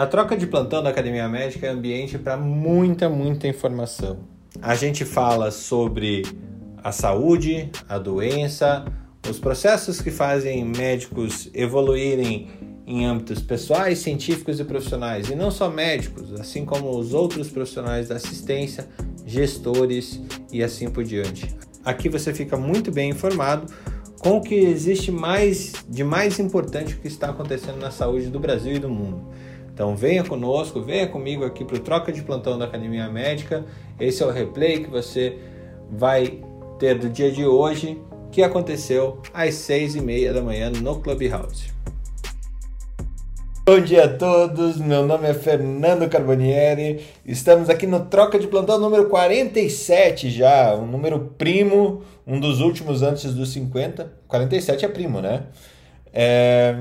A troca de plantão da Academia Médica é ambiente para muita, muita informação. A gente fala sobre a saúde, a doença, os processos que fazem médicos evoluírem em âmbitos pessoais, científicos e profissionais, e não só médicos, assim como os outros profissionais da assistência, gestores e assim por diante. Aqui você fica muito bem informado com o que existe mais de mais importante que está acontecendo na saúde do Brasil e do mundo. Então venha conosco, venha comigo aqui para o Troca de Plantão da Academia Médica. Esse é o replay que você vai ter do dia de hoje, que aconteceu às seis e meia da manhã no Clubhouse. Bom dia a todos, meu nome é Fernando Carbonieri, estamos aqui no Troca de Plantão número 47 já, um número primo, um dos últimos antes dos 50, 47 é primo, né? É,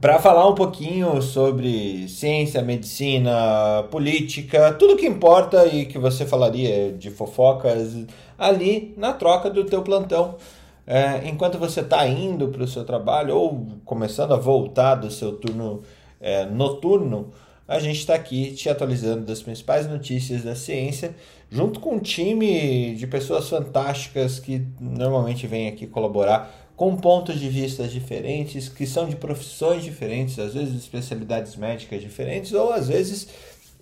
para falar um pouquinho sobre ciência, medicina, política, tudo que importa e que você falaria de fofocas ali na troca do teu plantão. É, enquanto você está indo para o seu trabalho ou começando a voltar do seu turno é, noturno, a gente está aqui te atualizando das principais notícias da ciência, junto com um time de pessoas fantásticas que normalmente vêm aqui colaborar com pontos de vista diferentes, que são de profissões diferentes, às vezes especialidades médicas diferentes, ou às vezes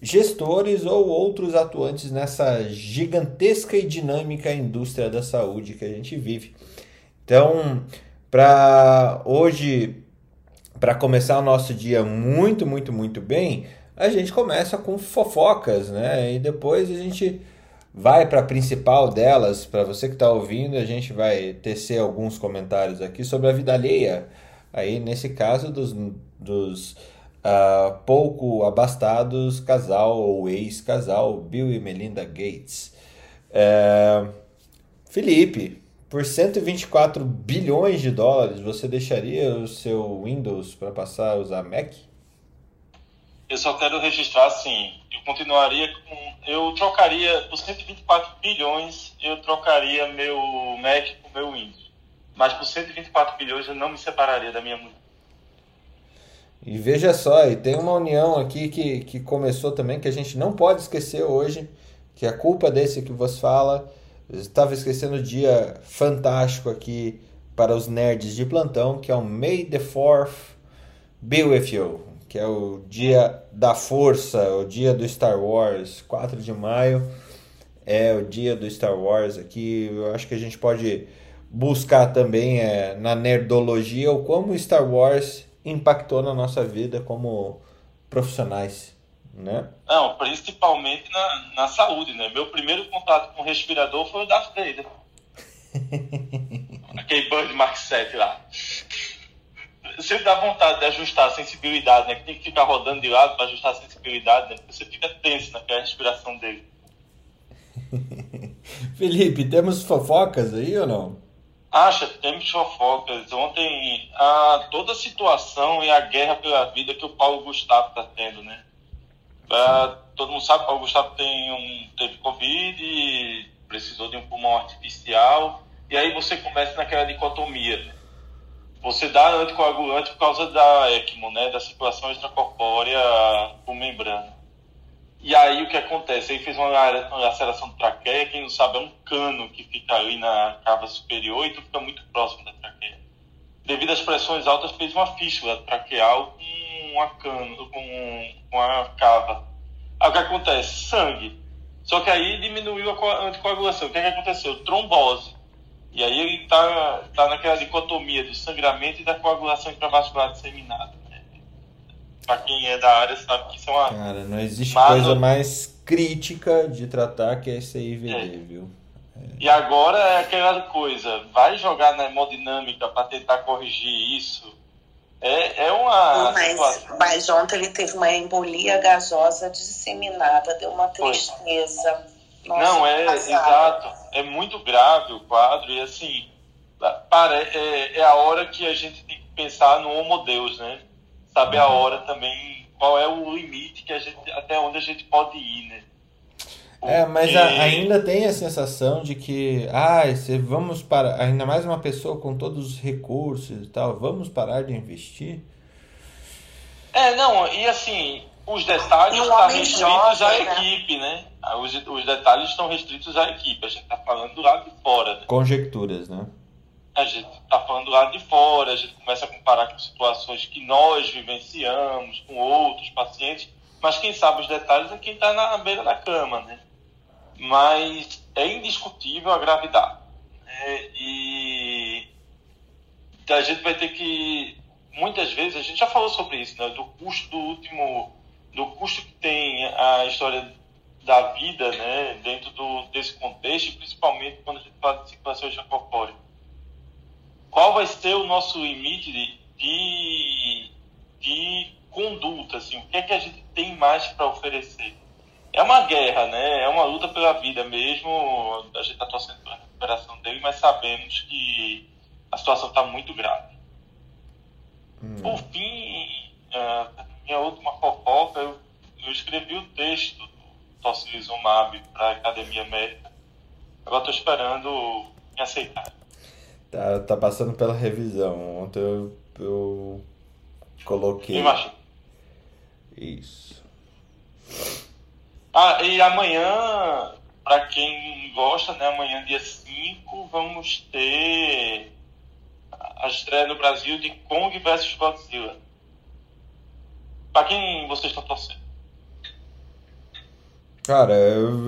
gestores ou outros atuantes nessa gigantesca e dinâmica indústria da saúde que a gente vive. Então, para hoje, para começar o nosso dia muito, muito, muito bem, a gente começa com fofocas, né? E depois a gente vai para a principal delas, para você que está ouvindo, a gente vai tecer alguns comentários aqui sobre a vida alheia. Aí, nesse caso, dos, dos uh, pouco abastados casal ou ex-casal Bill e Melinda Gates. É... Felipe, por 124 bilhões de dólares, você deixaria o seu Windows para passar a usar Mac? Eu só quero registrar assim, eu continuaria com. Eu trocaria, por 124 bilhões, eu trocaria meu Mac com meu Windows. Mas por 124 bilhões eu não me separaria da minha mulher. E veja só, e tem uma união aqui que, que começou também, que a gente não pode esquecer hoje, que é a culpa desse que você fala. Eu estava esquecendo o dia fantástico aqui para os nerds de plantão, que é o May the 4th be with you que é o dia da força, o dia do Star Wars, 4 de maio é o dia do Star Wars aqui. Eu acho que a gente pode buscar também é, na nerdologia o como Star Wars impactou na nossa vida como profissionais, né? Não, principalmente na, na saúde, né? Meu primeiro contato com respirador foi o Darth Vader. Aquele Bird Mark 7 lá sempre dá vontade de ajustar a sensibilidade, né? Que tem que ficar rodando de lado para ajustar a sensibilidade, né? Porque você fica tenso naquela respiração dele. Felipe, temos fofocas aí ou não? Acha, temos fofocas. Ontem, a, toda a situação e a guerra pela vida que o Paulo Gustavo está tendo, né? Pra, todo mundo sabe que o Paulo Gustavo tem um, teve Covid, e precisou de um pulmão artificial, e aí você começa naquela dicotomia. Você dá anticoagulante por causa da ECMO, né, da circulação extracorpórea por membrana. E aí o que acontece? Ele fez uma laceração de traqueia, quem não sabe é um cano que fica ali na cava superior e tu fica muito próximo da traqueia. Devido às pressões altas, fez uma fístula traqueal com uma cano, com, com a cava. Aí o que acontece? Sangue. Só que aí diminuiu a anticoagulação. O que, é que aconteceu? Trombose. E aí ele está tá naquela dicotomia do sangramento e da coagulação intravascular disseminada. Né? Para quem é da área sabe que isso é uma. Cara, não existe coisa mais crítica de tratar que esse IVD, é. viu? É. E agora é aquela coisa, vai jogar na hemodinâmica para tentar corrigir isso. É, é uma. Mas, mas ontem ele teve uma embolia gasosa disseminada, deu uma tristeza. Foi nossa, não, é exato. É muito grave o quadro e assim, para, é, é a hora que a gente tem que pensar no homo Deus, né? Saber a uhum. hora também, qual é o limite que a gente, até onde a gente pode ir, né? Porque... É, mas a, ainda tem a sensação de que, ah, se vamos para, ainda mais uma pessoa com todos os recursos e tal, vamos parar de investir? É, não, e assim, os detalhes estão restritos à né? equipe, né? Ah, os, os detalhes estão restritos à equipe. A gente está falando do lado de fora. Né? Conjecturas, né? A gente está falando do lado de fora, a gente começa a comparar com situações que nós vivenciamos, com outros pacientes, mas quem sabe os detalhes é quem está na beira da cama, né? Mas é indiscutível a gravidade. Né? E a gente vai ter que, muitas vezes, a gente já falou sobre isso, né? Do custo do último, do custo que tem a história da vida, né? Dentro do, desse contexto, principalmente quando a gente fala de circulação. Qual vai ser o nosso limite de, de, de conduta, assim? O que é que a gente tem mais para oferecer? É uma guerra, né? É uma luta pela vida mesmo. A gente está torcendo pela recuperação dele, mas sabemos que a situação está muito grave. Hum. Por fim, uh, minha última fofoca, eu, eu escrevi o texto do Tocilizumab para a Academia Médica. Agora estou esperando me aceitar. Tá, tá passando pela revisão. Ontem eu, eu coloquei. Imagina. Isso. Ah, e amanhã, para quem gosta, né, amanhã, dia 5, vamos ter a estreia no Brasil de Kong vs Godzilla. Para quem vocês estão torcendo? Cara,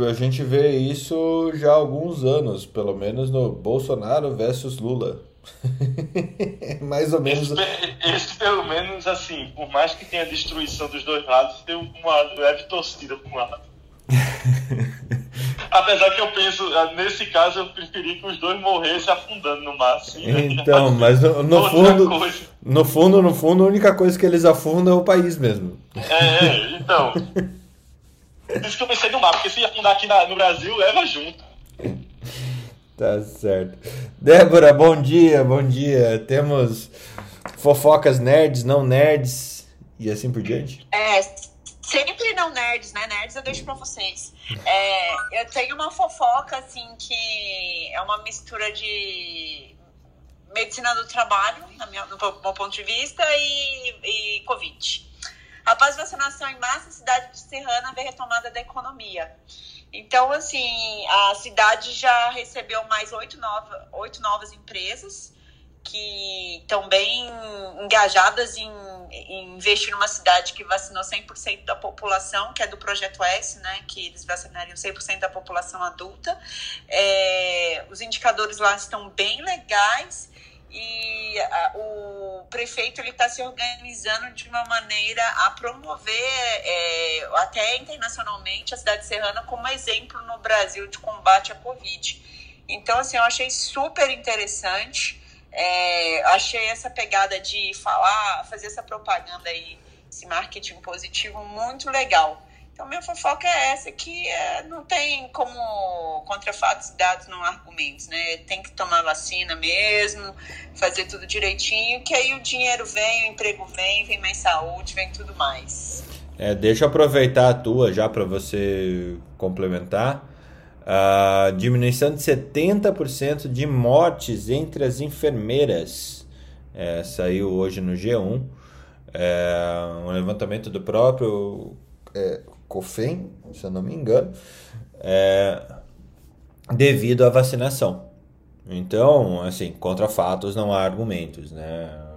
a gente vê isso já há alguns anos, pelo menos no Bolsonaro versus Lula. mais ou menos. Esse, esse, pelo menos, assim, por mais que tenha destruição dos dois lados, tem uma leve torcida para um lado. Apesar que eu penso, ah, nesse caso, eu preferia que os dois morressem afundando no mar. Assim, né? Então, mas no, no fundo, coisa. no fundo, no fundo, a única coisa que eles afundam é o país mesmo. É, é então. Por isso que eu pensei no mar, porque se afundar aqui na, no Brasil, leva junto. Tá certo. Débora, bom dia, bom dia. Temos fofocas nerds, não nerds e assim por diante? É, sempre não nerds, né? Nerds eu deixo pra vocês. É, eu tenho uma fofoca, assim, que é uma mistura de medicina do trabalho, minha, no meu ponto de vista, e, e Covid. Após vacinação em massa, a cidade de Serrana vê retomada da economia. Então, assim, a cidade já recebeu mais oito, nova, oito novas empresas que estão bem engajadas em, em, investir numa cidade que vacinou 100% da população, que é do Projeto S, né, que eles vacinariam 100% da população adulta. É, os indicadores lá estão bem legais e a, o prefeito ele está se organizando de uma maneira a promover é, até internacionalmente a cidade serrana como exemplo no Brasil de combate à Covid. Então, assim, eu achei super interessante. É, achei essa pegada de falar, fazer essa propaganda aí, esse marketing positivo muito legal. Então, minha fofoca é essa, que é, não tem como contra fatos dados não argumentos, né? Tem que tomar vacina mesmo, fazer tudo direitinho, que aí o dinheiro vem, o emprego vem, vem mais saúde, vem tudo mais. É, deixa eu aproveitar a tua já para você complementar. A diminuição de 70% de mortes entre as enfermeiras. É, saiu hoje no G1. É, um levantamento do próprio é, COFEM, se eu não me engano, é, devido à vacinação. Então, assim, contra fatos não há argumentos, né?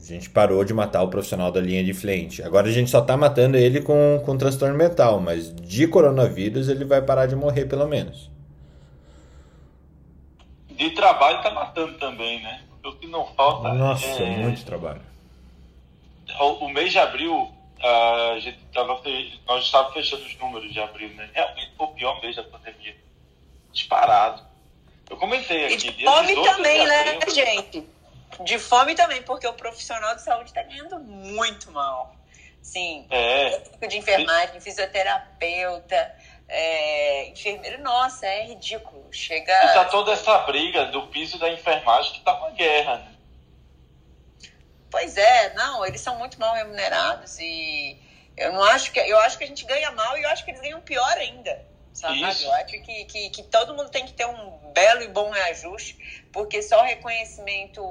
A gente parou de matar o profissional da linha de frente. Agora a gente só está matando ele com, com transtorno mental, mas de coronavírus ele vai parar de morrer pelo menos. De trabalho está matando também, né? O que não falta Nossa, é... muito trabalho. O, o mês de abril a gente tava, nós estávamos fechando os números de abril, né? Realmente foi o pior mês da pandemia. Disparado. Eu comentei aqui. E de fome também, né, gente? De fome também, porque o profissional de saúde está ganhando muito mal. Sim, é. de enfermagem, fisioterapeuta, é, enfermeiro, nossa, é ridículo. Chega. E tá toda essa briga do piso da enfermagem que tá uma guerra, né? Pois é, não, eles são muito mal remunerados e eu não acho que eu acho que a gente ganha mal e eu acho que eles ganham pior ainda. Sabe? Isso. Eu acho que, que, que todo mundo tem que ter um belo e bom reajuste, porque só reconhecimento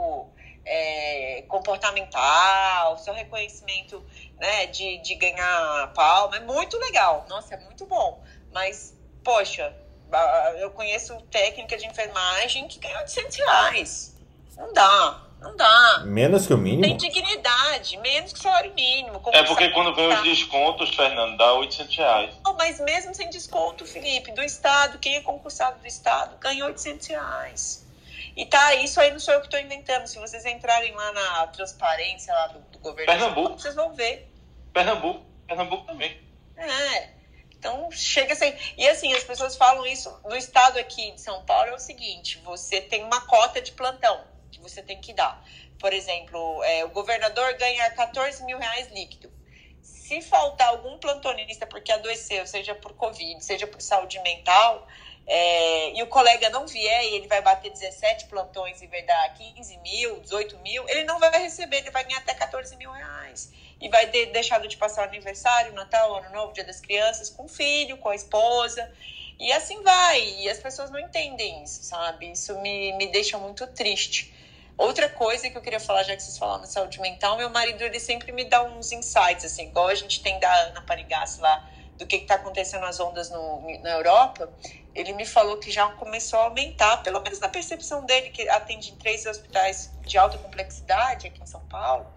é, comportamental, só reconhecimento né, de, de ganhar palma. É muito legal. Nossa, é muito bom. Mas, poxa, eu conheço técnica de enfermagem que ganha 800 reais. Não dá. Não dá. Menos que o mínimo? Tem dignidade, menos que o salário mínimo. É porque quando vem os descontos, Fernando, dá 800 reais. Não, mas mesmo sem desconto, Felipe, do Estado, quem é concursado do Estado ganha 800 reais. E tá, isso aí não sou eu que estou inventando. Se vocês entrarem lá na transparência lá do, do governo, Pernambuco. vocês vão ver. Pernambuco. Pernambuco também. É. Então, chega assim. E assim, as pessoas falam isso no estado aqui de São Paulo: é o seguinte, você tem uma cota de plantão que você tem que dar. Por exemplo, é, o governador ganha 14 mil reais líquido. Se faltar algum plantonista porque adoeceu, seja por Covid, seja por saúde mental, é, e o colega não vier e ele vai bater 17 plantões e vai dar 15 mil, 18 mil, ele não vai receber, ele vai ganhar até 14 mil reais. E vai ter deixado de passar o aniversário, Natal, Ano Novo, Dia das Crianças, com o filho, com a esposa. E assim vai. E as pessoas não entendem isso, sabe? Isso me, me deixa muito triste. Outra coisa que eu queria falar, já que vocês falaram de saúde mental, meu marido ele sempre me dá uns insights, assim, igual a gente tem da Ana Panigassi lá, do que está acontecendo nas ondas no, na Europa. Ele me falou que já começou a aumentar, pelo menos na percepção dele, que atende em três hospitais de alta complexidade aqui em São Paulo,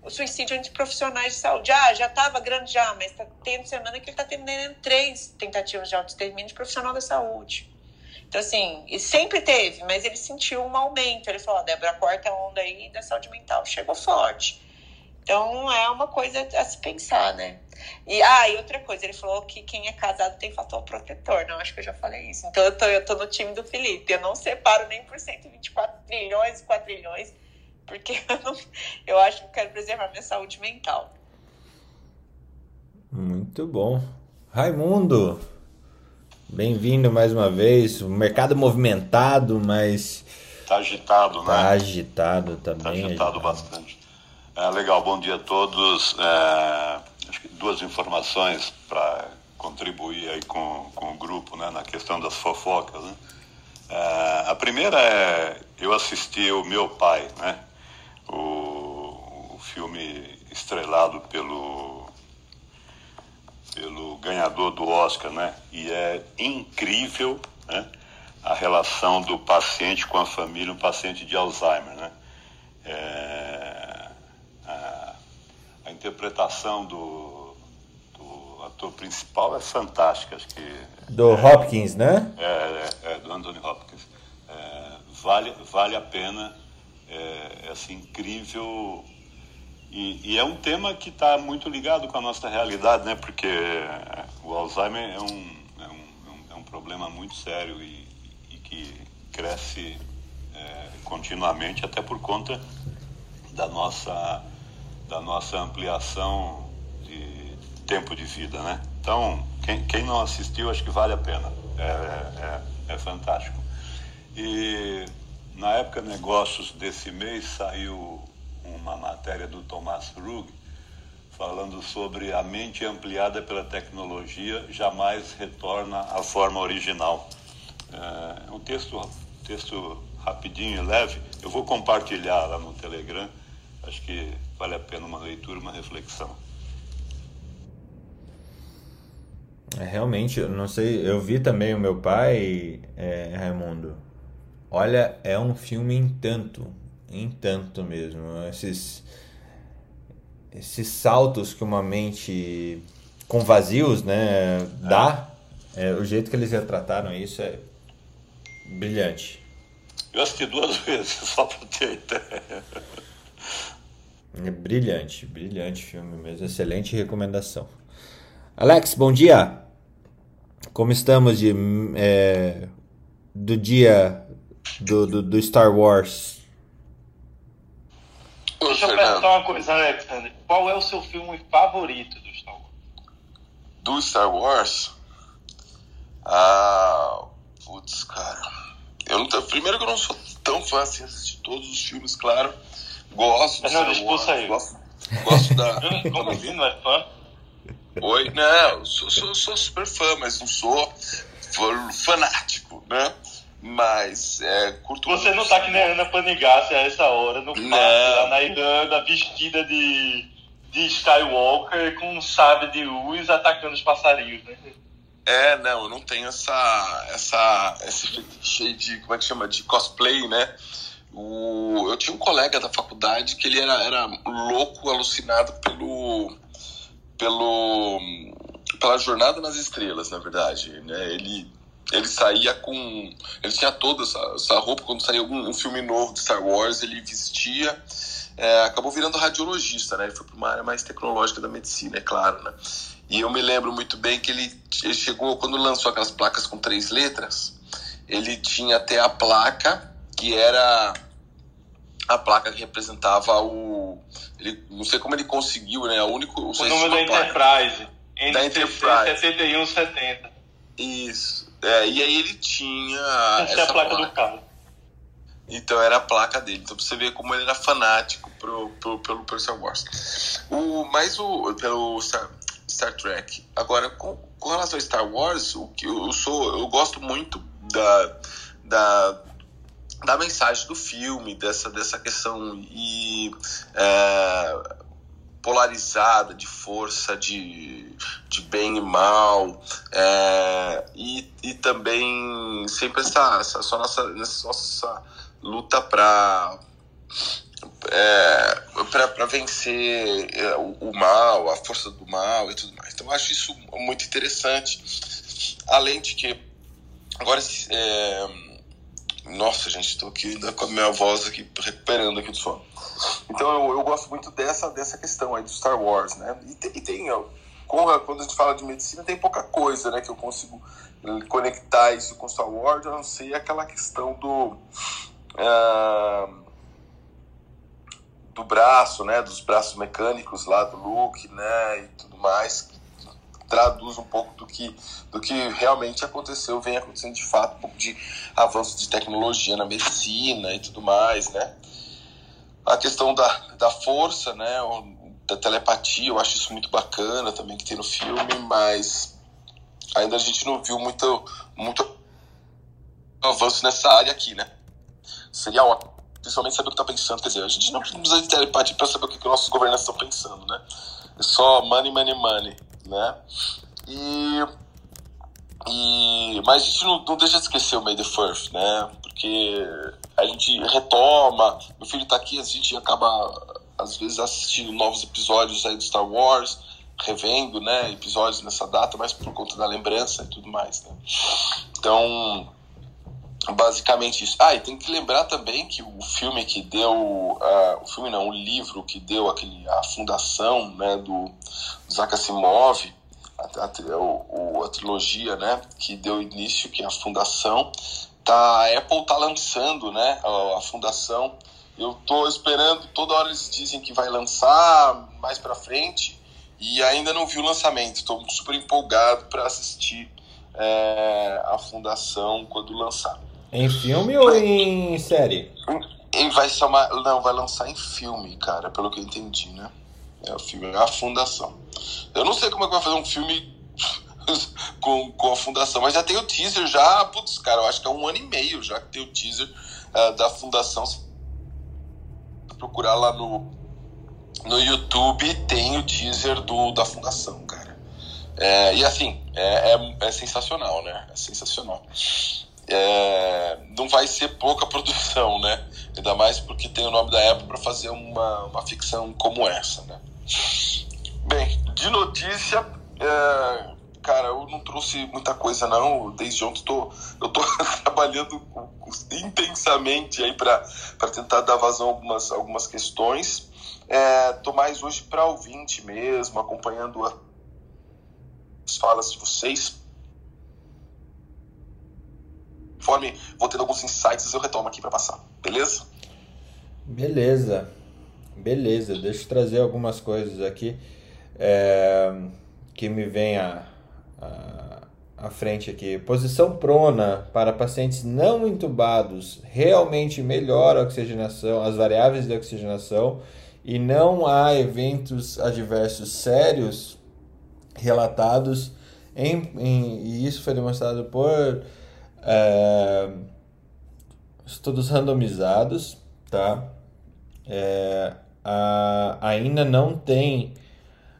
o suicídio entre profissionais de saúde. Ah, já estava grande já, mas está tendo semana que ele está terminando três tentativas de autoextermínio de profissional da saúde. Então, assim, e sempre teve, mas ele sentiu um aumento. Ele falou, Débora, a quarta onda aí da saúde mental chegou forte. Então, é uma coisa a se pensar, né? E, ah, e outra coisa, ele falou que quem é casado tem fator protetor. Não, acho que eu já falei isso. Então, eu tô, eu tô no time do Felipe. Eu não separo nem por 124 trilhões, 4 trilhões, porque eu, não, eu acho que eu quero preservar minha saúde mental. Muito bom. Raimundo, Bem-vindo mais uma vez. O mercado movimentado, mas. Tá agitado, tá né? Agitado também. Tá agitado, agitado. bastante. É, legal, bom dia a todos. É, duas informações para contribuir aí com, com o grupo né, na questão das fofocas. Né? É, a primeira é: eu assisti o Meu Pai, né? o, o filme estrelado pelo pelo ganhador do Oscar, né? E é incrível, né? A relação do paciente com a família, um paciente de Alzheimer, né? É, a, a, interpretação do, do, ator principal é fantástica, acho que do é, Hopkins, né? É, é, é do Anthony Hopkins. É, vale, vale a pena, é, é assim, incrível e, e, é um tema que está muito ligado com a nossa realidade, né? Porque o Alzheimer é um, é um, é um problema muito sério e, e que cresce é, continuamente, até por conta da nossa, da nossa ampliação de tempo de vida, né? Então, quem, quem não assistiu, acho que vale a pena. É, é, é fantástico. E na época Negócios desse mês saiu uma matéria do Thomas Rugg falando sobre a mente ampliada pela tecnologia jamais retorna à forma original. É um texto, texto rapidinho e leve. Eu vou compartilhar lá no Telegram. Acho que vale a pena uma leitura, uma reflexão. É, realmente, eu não sei, eu vi também o meu pai, é, Raimundo. Olha, é um filme em tanto, em tanto mesmo. Esses, esses saltos que uma mente com vazios né, dá, é, o jeito que eles retrataram isso é brilhante. Eu assisti duas vezes, só para ter ideia. É brilhante, brilhante filme mesmo. Excelente recomendação. Alex, bom dia. Como estamos de, é, do dia do, do, do Star Wars? Deixa eu perguntar uma coisa, Alexander. Qual é o seu filme favorito do Star Wars? Do Star Wars? Ah, putz, cara. Eu não, primeiro que eu não sou tão fã assim assistir todos os filmes, claro. Gosto do Star Wars. Aí. Gosto, gosto da. Como assim? Não é fã? Oi, não, sou, sou, sou super fã, mas não sou fanático, né? Mas é, curto Você não tá que nem Ana Panigassi a essa hora, no parque, lá na Irlanda, vestida de, de de Skywalker com um sabre de luz atacando os passarinhos, né? É, não, eu não tenho essa, essa, esse fetiche de, como é que chama, de cosplay, né? O, eu tinha um colega da faculdade que ele era, era louco, alucinado pelo, pelo, pela jornada nas estrelas, na verdade, né? Ele, ele saía com, ele tinha toda essa, essa roupa quando saía um, um filme novo de Star Wars, ele vestia é, acabou virando radiologista, né? Ele foi para uma área mais tecnológica da medicina, é claro, né? E eu me lembro muito bem que ele, ele chegou, quando lançou aquelas placas com três letras, ele tinha até a placa que era a placa que representava o. Ele, não sei como ele conseguiu, né? O único. O número da Enterprise. Da Enterprise. 7170. Isso. É, e aí ele tinha. Essa, essa é a placa, placa, do carro. Então era a placa dele. Então você vê como ele era fanático pro, pro, pelo, pelo Star Wars. O, mais o, pelo Star, Star Trek. Agora, com, com relação a Star Wars, o que eu, eu sou. Eu gosto muito da. da da mensagem do filme, dessa, dessa questão e, é, polarizada de força, de, de bem e mal, é, e, e também sempre essa, essa, nossa, nossa luta para é, para vencer é, o, o, mal, a força do mal e tudo mais. Então eu acho isso muito interessante. Além de que agora é, nossa gente, estou aqui ainda com a minha voz aqui recuperando aqui do sono. Então eu, eu gosto muito dessa dessa questão aí do Star Wars, né? E tem, e tem quando a gente fala de medicina tem pouca coisa, né, que eu consigo conectar isso com Star Wars, a não ser aquela questão do do braço, né, dos braços mecânicos lá do Luke, né, e tudo mais, traduz um pouco do que, do que realmente aconteceu, vem acontecendo de fato, um pouco de avanço de tecnologia na medicina e tudo mais, né. A questão da, da força, né, da telepatia, eu acho isso muito bacana também que tem no filme, mas ainda a gente não viu muito, muito avanço nessa área aqui, né. Seria ótimo. Principalmente saber o que está pensando. Quer dizer, a gente não precisa de telepatia para saber o que, que nossos governantes estão pensando, né? É só money, money, money, né? E, e, mas a gente não, não deixa de esquecer o May the First, né? Porque a gente retoma, meu filho está aqui, a gente acaba, às vezes, assistindo novos episódios aí do Star Wars, revendo, né, episódios nessa data, mas por conta da lembrança e tudo mais, né? Então, basicamente isso. Ah, e tem que lembrar também que o filme que deu, uh, o filme não, o livro que deu aquele, a fundação, né, do Isaac Asimov, a, a, a, trilogia, né, que deu início, que é a fundação, tá, a Apple tá lançando, né, a, a fundação. Eu tô esperando, toda hora eles dizem que vai lançar mais para frente e ainda não vi o lançamento. Estou super empolgado para assistir é, a fundação quando lançar. Em filme ou em série? Em, vai chamar. Não, vai lançar em filme, cara, pelo que eu entendi, né? É o filme, é a Fundação. Eu não sei como é que vai fazer um filme com, com a Fundação, mas já tem o teaser já. Putz, cara, eu acho que é um ano e meio já que tem o teaser uh, da Fundação. Se procurar lá no, no YouTube, tem o teaser do, da Fundação, cara. É, e assim, é, é, é sensacional, né? É sensacional é, não vai ser pouca produção, né? Ainda mais porque tem o nome da Apple para fazer uma, uma ficção como essa, né? Bem, de notícia, é, cara, eu não trouxe muita coisa não. Desde ontem tô, eu tô trabalhando intensamente aí para tentar dar vazão a algumas, algumas questões. É, tô mais hoje para ouvinte mesmo, acompanhando as falas de vocês Conforme vou tendo alguns insights, eu retomo aqui para passar. Beleza? Beleza. Beleza. Deixa eu trazer algumas coisas aqui é, que me vem à, à, frente aqui. Posição prona para pacientes não entubados realmente melhora a oxigenação, as variáveis de oxigenação e não há eventos adversos sérios relatados em, em, e isso foi demonstrado por é, estudos randomizados, tá? É, a, ainda não tem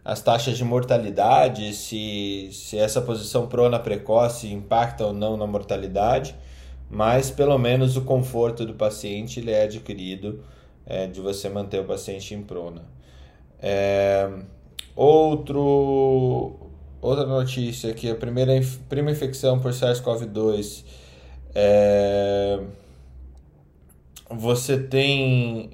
as taxas de mortalidade, se, se essa posição prona precoce impacta ou não na mortalidade, mas pelo menos o conforto do paciente ele é adquirido é, de você manter o paciente em prona. É, outro, outra notícia que a primeira prima infecção por SARS-CoV-2 é, você tem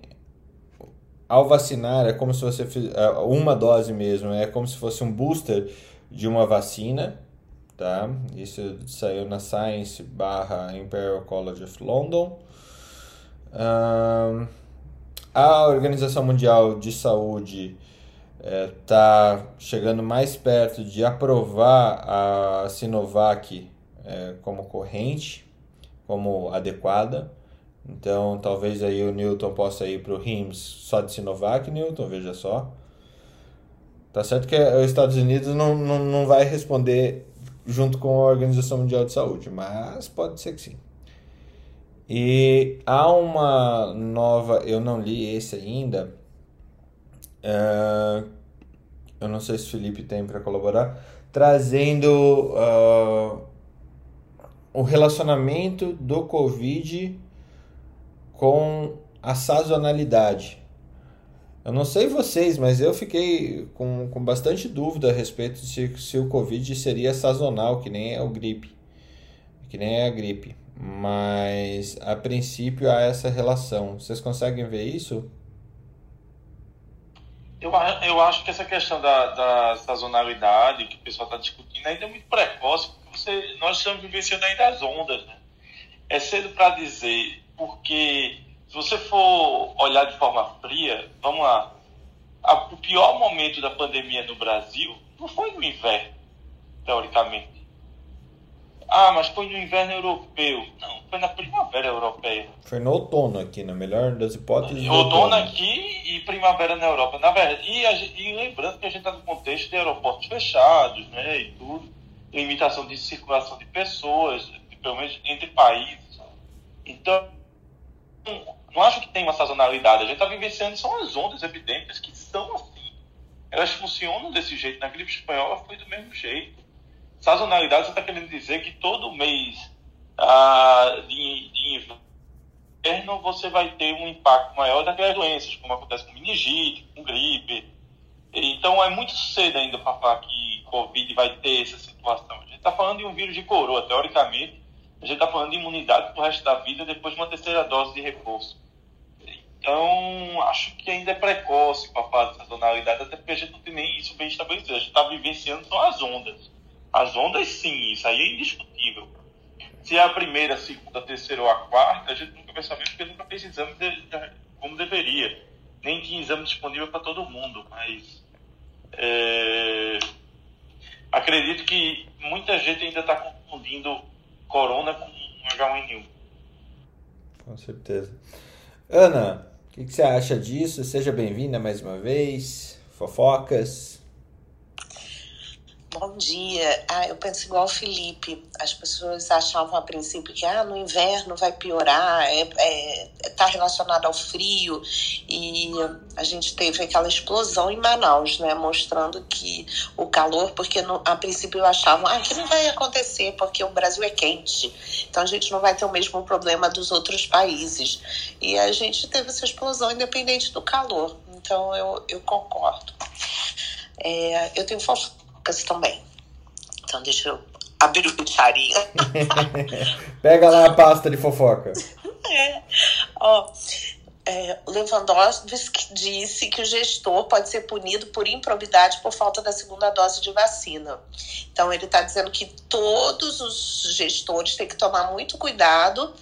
ao vacinar é como se você fizesse é, uma dose mesmo, é como se fosse um booster de uma vacina, tá? Isso saiu na Science barra Imperial College of London. Um, a Organização Mundial de Saúde está é, chegando mais perto de aprovar a Sinovac é, como corrente, como adequada. Então, talvez aí o Newton possa ir para o RIMS só de Sinovac, Newton, veja só. Tá certo que os Estados Unidos não, não, não vai responder junto com a Organização Mundial de Saúde, mas pode ser que sim. E há uma nova, eu não li esse ainda, uh, eu não sei se o Felipe tem para colaborar, trazendo uh, o relacionamento do Covid com a sazonalidade. Eu não sei vocês, mas eu fiquei com, com bastante dúvida a respeito de se, se o Covid seria sazonal, que nem é o gripe. Que nem é a gripe. Mas a princípio há essa relação. Vocês conseguem ver isso? Eu, eu acho que essa questão da, da sazonalidade que o pessoal está discutindo ainda é muito precoce, porque você, nós estamos vivenciando ainda as ondas. Né? É cedo para dizer porque se você for olhar de forma fria, vamos lá, a, o pior momento da pandemia no Brasil não foi no inverno, teoricamente. Ah, mas foi no inverno europeu. Não, foi na primavera europeia. Foi no outono aqui, na melhor das hipóteses. Outono, outono aqui e primavera na Europa. Na verdade, e, e lembrando que a gente está no contexto de aeroportos fechados, né, e tudo, limitação de circulação de pessoas, pelo menos entre países. Então, não acho que tem uma sazonalidade. A gente está vivenciando são as ondas epidêmicas que são assim. Elas funcionam desse jeito. Na gripe espanhola foi do mesmo jeito. Sazonalidade, você está querendo dizer que todo mês ah, de, de inverno você vai ter um impacto maior daquelas doenças, como acontece com meningite, com gripe. Então é muito cedo ainda para falar que Covid vai ter essa situação. A gente está falando de um vírus de coroa, teoricamente a gente está falando de imunidade para o resto da vida depois de uma terceira dose de reforço. Então, acho que ainda é precoce para falar de sazonalidade, até porque a gente não tem nem isso bem estabelecido. A gente está vivenciando só as ondas. As ondas, sim, isso aí é indiscutível. Se é a primeira, a segunda, a terceira ou a quarta, a gente nunca vai saber porque nunca fez exame de, de, como deveria. Nem tinha exame disponível para todo mundo, mas. É, acredito que muita gente ainda está confundindo corona com H1N1. Com certeza. Ana, o que, que, você acha disso? Seja bem-vinda mais uma vez. Fofocas. Bom dia. Ah, eu penso igual o Felipe. As pessoas achavam a princípio que ah, no inverno vai piorar, está é, é, tá relacionado ao frio. E a gente teve aquela explosão em Manaus, né? Mostrando que o calor, porque no, a princípio achavam ah, que não vai acontecer, porque o Brasil é quente. Então a gente não vai ter o mesmo problema dos outros países. E a gente teve essa explosão independente do calor. Então eu, eu concordo. É, eu tenho fofo também. Então deixa eu abrir o charinho. Pega lá a pasta de fofoca. É. Ó, é, Lewandowski disse que o gestor pode ser punido por improbidade por falta da segunda dose de vacina. Então, ele está dizendo que todos os gestores têm que tomar muito cuidado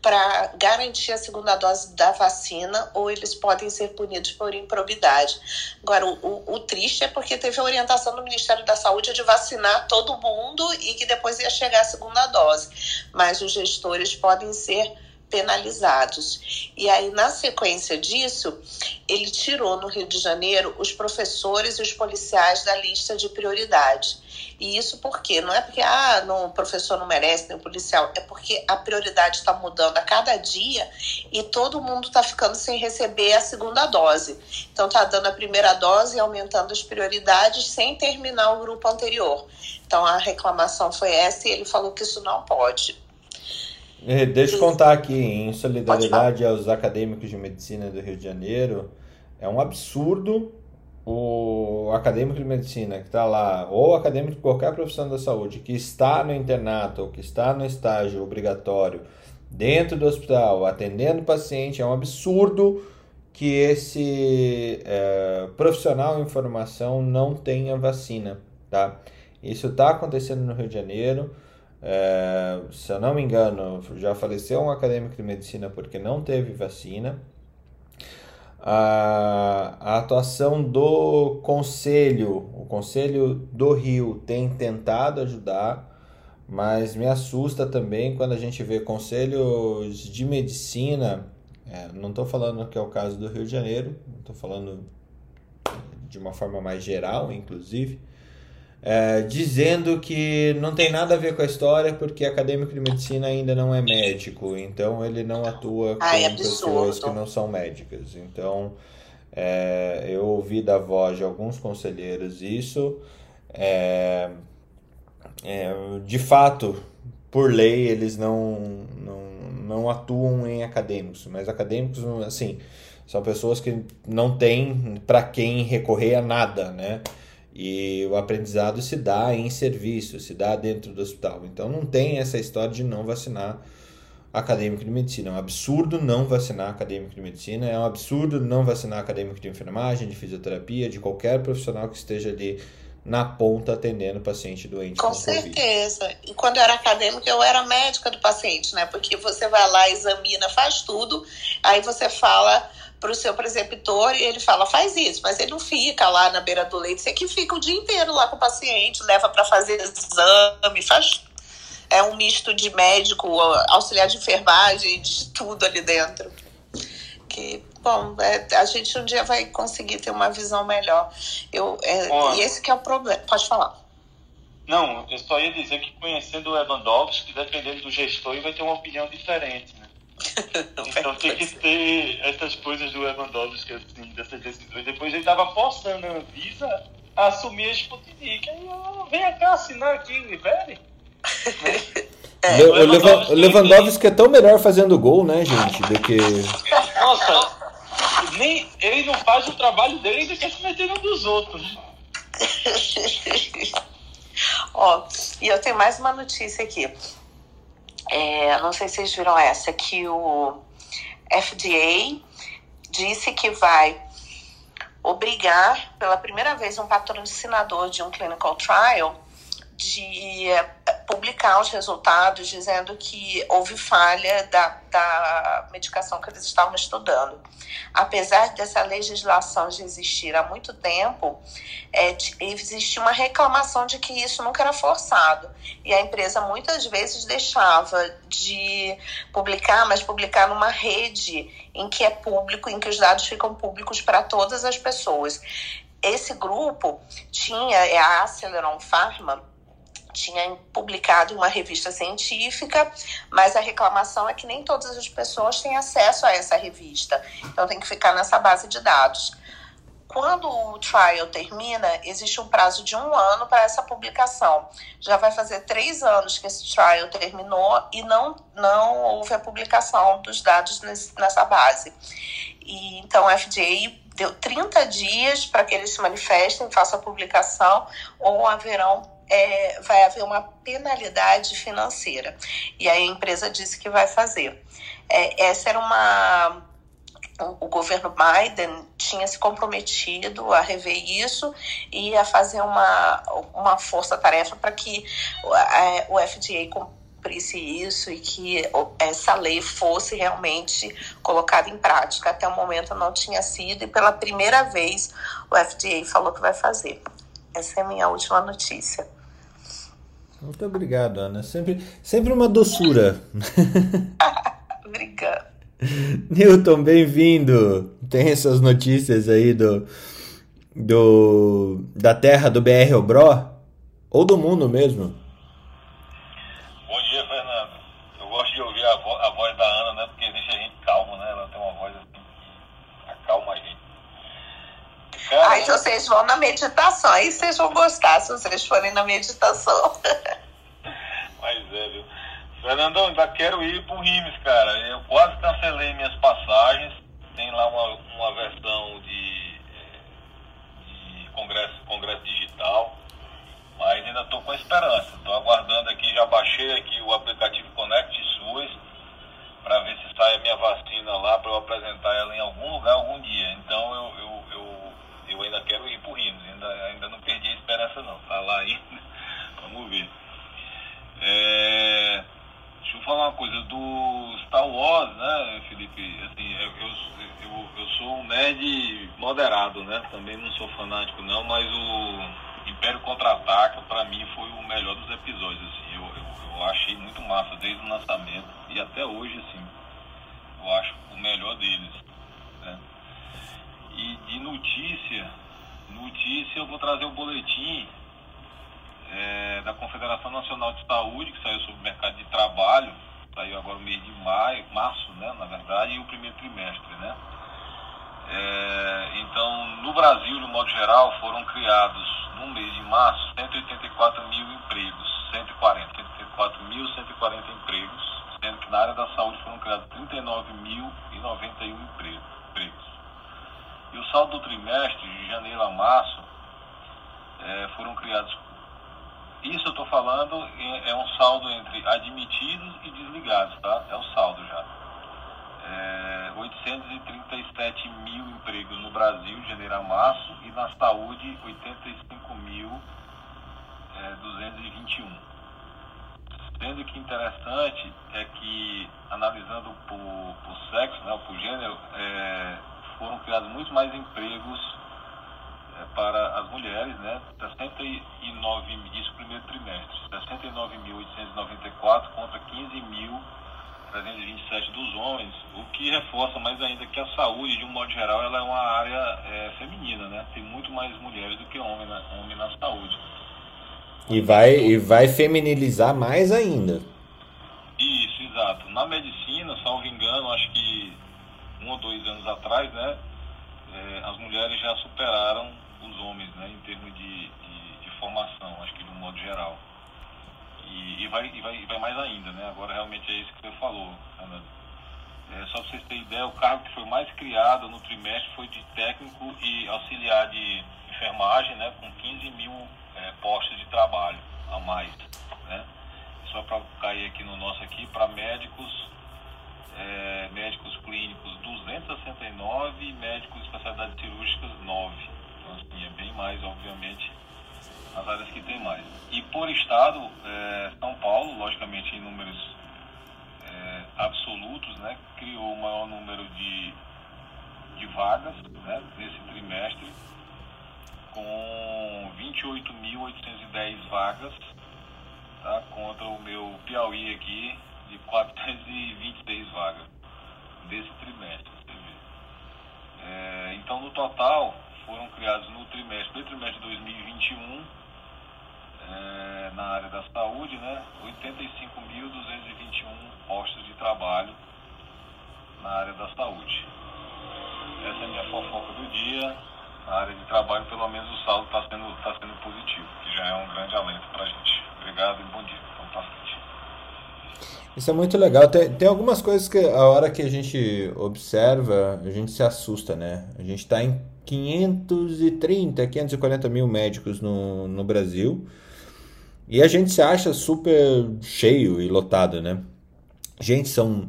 para garantir a segunda dose da vacina ou eles podem ser punidos por improbidade. Agora, o, o, o triste é porque teve a orientação do Ministério da Saúde de vacinar todo mundo e que depois ia chegar a segunda dose. Mas os gestores podem ser penalizados. E aí, na sequência disso, ele tirou no Rio de Janeiro os professores e os policiais da lista de prioridade. E isso por quê? Não é porque ah, não, o professor não merece, nem o policial, é porque a prioridade está mudando a cada dia e todo mundo está ficando sem receber a segunda dose. Então está dando a primeira dose e aumentando as prioridades sem terminar o grupo anterior. Então a reclamação foi essa e ele falou que isso não pode. É, deixa eu contar aqui, em solidariedade aos acadêmicos de medicina do Rio de Janeiro, é um absurdo o acadêmico de medicina que está lá, ou acadêmico de qualquer profissão da saúde, que está no internato ou que está no estágio obrigatório dentro do hospital, atendendo o paciente, é um absurdo que esse é, profissional em formação não tenha vacina, tá? Isso está acontecendo no Rio de Janeiro. É, se eu não me engano, já faleceu um acadêmico de medicina porque não teve vacina. A, a atuação do Conselho, o Conselho do Rio tem tentado ajudar, mas me assusta também quando a gente vê conselhos de medicina. É, não estou falando que é o caso do Rio de Janeiro, estou falando de uma forma mais geral, inclusive é, dizendo que não tem nada a ver com a história porque acadêmico de medicina ainda não é médico, então ele não atua com Ai, pessoas que não são médicas. Então é, eu ouvi da voz de alguns conselheiros isso. É, é, de fato, por lei, eles não, não, não atuam em acadêmicos, mas acadêmicos, assim, são pessoas que não têm para quem recorrer a nada, né? E o aprendizado se dá em serviço, se dá dentro do hospital. Então não tem essa história de não vacinar acadêmico de medicina. É um absurdo não vacinar acadêmico de medicina, é um absurdo não vacinar acadêmico de enfermagem, de fisioterapia, de qualquer profissional que esteja ali na ponta atendendo paciente doente com, com certeza. COVID. E quando eu era acadêmica, eu era médica do paciente, né? Porque você vai lá, examina, faz tudo, aí você fala para o seu preceptor e ele fala, faz isso, mas ele não fica lá na beira do leite, você que fica o dia inteiro lá com o paciente, leva para fazer exame, faz. É um misto de médico, auxiliar de enfermagem, de tudo ali dentro. Que, bom, é, a gente um dia vai conseguir ter uma visão melhor. Eu, é, e esse que é o problema. Pode falar. Não, eu só ia dizer que conhecendo o Lewandowski, dependendo do gestor, ele vai ter uma opinião diferente? então tem que ter essas coisas do Lewandowski, assim, dessas decisões. Depois ele tava forçando a Anvisa a assumir a Sputnik. Aí eu, vem cá assinar aqui, velho. É, o, Lewandowski, Lewandowski é tão melhor fazendo gol, né, gente, do que... Nossa, nem, ele não faz o trabalho dele do que se meter no dos outros. Ó, e eu tenho mais uma notícia aqui. É, não sei se vocês viram essa, que o FDA disse que vai obrigar pela primeira vez um patrocinador de um clinical trial de eh, publicar os resultados dizendo que houve falha da, da medicação que eles estavam estudando. Apesar dessa legislação já existir há muito tempo, é, existia uma reclamação de que isso nunca era forçado. E a empresa muitas vezes deixava de publicar, mas publicar numa rede em que é público, em que os dados ficam públicos para todas as pessoas. Esse grupo tinha, é a Aceleron Pharma, tinha publicado uma revista científica, mas a reclamação é que nem todas as pessoas têm acesso a essa revista. Então tem que ficar nessa base de dados. Quando o trial termina, existe um prazo de um ano para essa publicação. Já vai fazer três anos que esse trial terminou e não, não houve a publicação dos dados nesse, nessa base. E, então, a FDA deu 30 dias para que eles se manifestem, façam a publicação, ou haverão é, vai haver uma penalidade financeira. E aí a empresa disse que vai fazer. É, essa era uma. O governo Biden tinha se comprometido a rever isso e a fazer uma, uma força-tarefa para que é, o FDA cumprisse isso e que essa lei fosse realmente colocada em prática. Até o momento não tinha sido e pela primeira vez o FDA falou que vai fazer. Essa é a minha última notícia. Muito obrigado, Ana. Sempre, sempre uma doçura. Obrigada. Newton, bem-vindo. Tem essas notícias aí do, do da terra do BR Obró? Ou do mundo mesmo? Bom dia, Fernando. Eu gosto de ouvir a, vo a voz da Ana, né? Porque deixa a gente calmo, né? Ela tem uma voz assim, acalma a gente. Cara, Ai, vocês vão na meditação, aí vocês vão gostar se vocês forem na meditação. Mas é, viu? Fernandão, ainda quero ir pro Rimes, cara. Eu quase cancelei minhas passagens. Tem lá uma, uma versão de, de congresso, congresso digital. Mas ainda estou com esperança. Estou aguardando aqui, já baixei aqui o aplicativo Connect SUS para ver se sai a minha vacina lá para eu apresentar ela em algum lugar algum dia. Então eu, eu, eu, ainda quero ir pro Rimes. Ainda, ainda não perdi a esperança não. Tá lá ainda. Vamos ver. É... Deixa eu falar uma coisa do Star Wars, né, Felipe? Assim, eu, eu, eu, sou um nerd moderado, né? Também não sou fanático não, mas o Império Contra-Ataca, para mim, foi o melhor dos episódios, assim. Eu, eu, eu, achei muito massa desde o lançamento e até hoje, assim, eu acho o melhor deles, né? E de notícia, notícia eu vou trazer o boletim é, da Confederação Nacional de Saúde, que saiu sobre o mercado de trabalho, saiu agora no mês de maio, março, né, na verdade, e o primeiro trimestre, né. É, então, no Brasil, no modo geral, foram criados, no mês de março, 184 mil empregos, 140, 184.140 empregos, sendo que na área da saúde foram criados 39.091 empregos. E o saldo do trimestre, de janeiro a março, é, foram criados isso eu estou falando é, é um saldo entre admitidos e desligados, tá? É o saldo já. É, 837 mil empregos no Brasil, de janeiro a março, e na saúde, 85 mil é, 221. Sendo que interessante é que, analisando por, por sexo, né, por gênero, é, foram criados muito mais empregos é, para as mulheres, né, 69 mil, isso primeiro trimestre, 69.894 contra 15.327 dos homens, o que reforça mais ainda que a saúde, de um modo geral, ela é uma área é, feminina, né, tem muito mais mulheres do que homens na, homem na saúde. E vai, e vai feminilizar mais ainda. Isso, exato. Na medicina, salvo engano, acho que um ou dois anos atrás, né, é, as mulheres já superaram os homens, né, em termos de, de, de formação, acho que de um modo geral. E, e, vai, e, vai, e vai mais ainda, né? Agora realmente é isso que você falou, Fernando. É, só para vocês terem ideia, o cargo que foi mais criado no trimestre foi de técnico e auxiliar de enfermagem, né, com 15 mil é, postos de trabalho a mais. Né? Só para cair aqui no nosso aqui, para médicos, é, médicos clínicos 269 e médicos especialidades cirúrgicas 9. Então, assim, é bem mais, obviamente, as áreas que tem mais. E por estado, é, São Paulo, logicamente em números é, absolutos, né, criou o maior número de, de vagas né, nesse trimestre, com 28.810 vagas, tá, contra o meu Piauí aqui, de 426 vagas desse trimestre. É, então, no total, foram criados no trimestre, no trimestre de 2021, é, na área da saúde, né, 85.221 postos de trabalho na área da saúde. Essa é a minha fofoca do dia. Na área de trabalho, pelo menos o saldo está sendo, tá sendo positivo, que já é um grande alento para a gente. Obrigado e bom dia. Isso é muito legal. Tem, tem algumas coisas que a hora que a gente observa, a gente se assusta, né? A gente está em 530, 540 mil médicos no, no Brasil. E a gente se acha super cheio e lotado, né? Gente, são.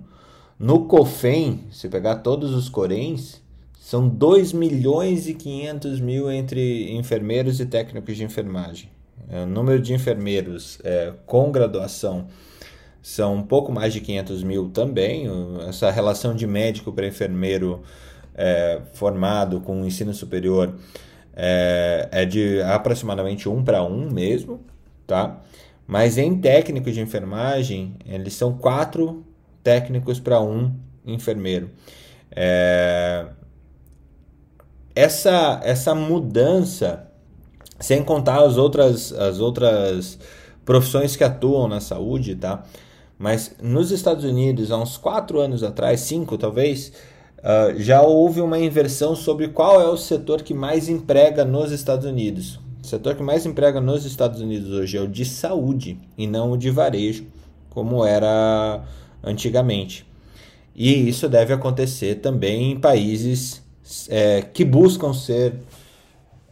No COFEM, se pegar todos os Corems, são 2 milhões e 500 mil entre enfermeiros e técnicos de enfermagem. É, o número de enfermeiros é, com graduação são um pouco mais de 500 mil também. Essa relação de médico para enfermeiro é, formado com ensino superior é, é de aproximadamente um para um mesmo, tá? Mas em técnico de enfermagem, eles são quatro técnicos para um enfermeiro. É... Essa, essa mudança, sem contar as outras, as outras profissões que atuam na saúde, tá? Mas nos Estados Unidos, há uns quatro anos atrás, cinco talvez, uh, já houve uma inversão sobre qual é o setor que mais emprega nos Estados Unidos. O setor que mais emprega nos Estados Unidos hoje é o de saúde e não o de varejo, como era antigamente. E isso deve acontecer também em países é, que buscam ser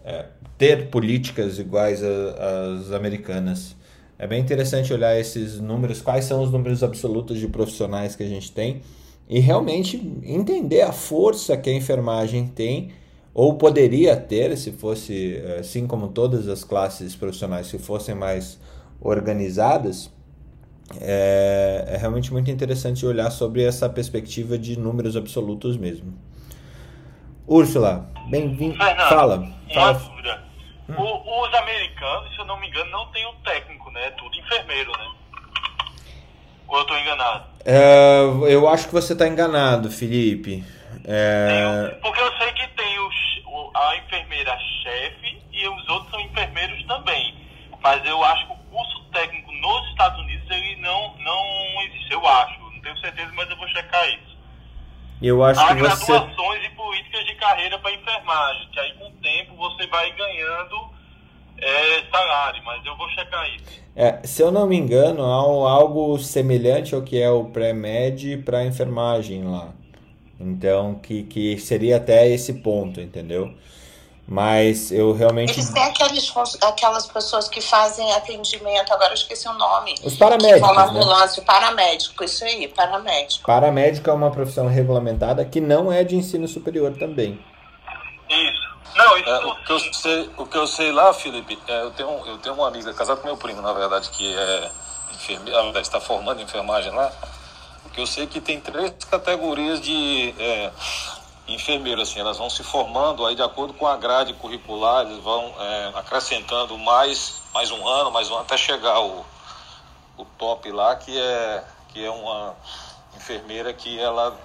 é, ter políticas iguais às americanas. É bem interessante olhar esses números, quais são os números absolutos de profissionais que a gente tem e realmente entender a força que a enfermagem tem ou poderia ter se fosse assim como todas as classes profissionais se fossem mais organizadas é, é realmente muito interessante olhar sobre essa perspectiva de números absolutos mesmo Úrsula bem-vindo fala, fala. Uma dúvida. Hum. os americanos se eu não me engano não tem um técnico né é tudo enfermeiro né ou eu estou enganado é, eu acho que você está enganado Felipe é... Porque eu sei que tem os, a enfermeira-chefe e os outros são enfermeiros também. Mas eu acho que o curso técnico nos Estados Unidos ele não, não existe. Eu acho. Não tenho certeza, mas eu vou checar isso. Eu acho Há que você... graduações e políticas de carreira para enfermagem, que aí com o tempo você vai ganhando é, salário, mas eu vou checar isso. É, se eu não me engano, há algo semelhante ao que é o pré-med para enfermagem lá. Então, que, que seria até esse ponto, entendeu? Mas eu realmente. Eles têm aqueles, aquelas pessoas que fazem atendimento, agora eu esqueci o nome. Os paramédicos. Que vão na né? ambulância, né? paramédico, isso aí, paramédico. Paramédico é uma profissão regulamentada que não é de ensino superior também. Isso. Não, isso é, o, que eu sei, o que eu sei lá, Felipe, é, eu, tenho, eu tenho uma amiga casada com meu primo, na verdade, que é enfermeira, está formando enfermagem lá. Eu sei que tem três categorias de é, enfermeiros, assim, elas vão se formando aí de acordo com a grade curricular, eles vão é, acrescentando mais, mais um ano, mais um até chegar o, o top lá, que é, que é uma enfermeira que ela,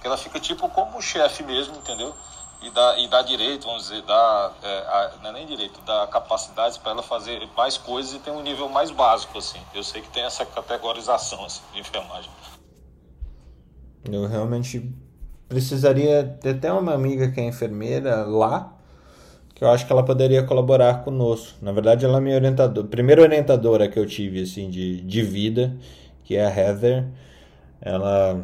que ela fica tipo como chefe mesmo, entendeu? E dá, e dá direito, vamos dizer, dá, é, a, não é nem direito, dá capacidade para ela fazer mais coisas e tem um nível mais básico, assim. Eu sei que tem essa categorização assim, de enfermagem. Eu realmente precisaria ter até uma amiga que é enfermeira lá, que eu acho que ela poderia colaborar conosco. Na verdade, ela é minha orientadora, primeira orientadora que eu tive assim de, de vida, que é a Heather. Ela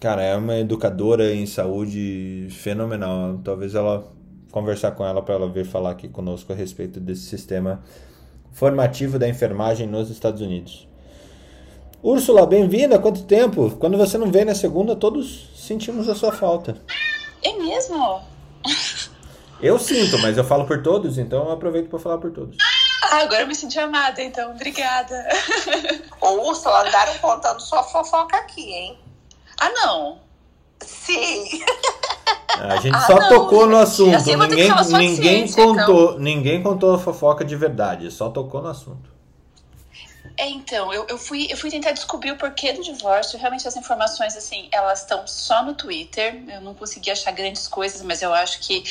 cara, é uma educadora em saúde fenomenal. Talvez ela conversar com ela para ela vir falar aqui conosco a respeito desse sistema formativo da enfermagem nos Estados Unidos. Úrsula, bem-vinda. Quanto tempo? Quando você não vem na segunda, todos sentimos a sua falta. É mesmo? Eu sinto, mas eu falo por todos, então eu aproveito para falar por todos. Ah, agora eu me senti amada, então. Obrigada. Ô, Úrsula, andaram contando sua fofoca aqui, hein? Ah, não. Sim. A gente ah, só não, tocou no assunto. Assim ninguém, ninguém ciência, contou, então. ninguém contou a fofoca de verdade, só tocou no assunto. É, então, eu, eu, fui, eu fui tentar descobrir o porquê do divórcio. Realmente as informações, assim, elas estão só no Twitter. Eu não consegui achar grandes coisas, mas eu acho que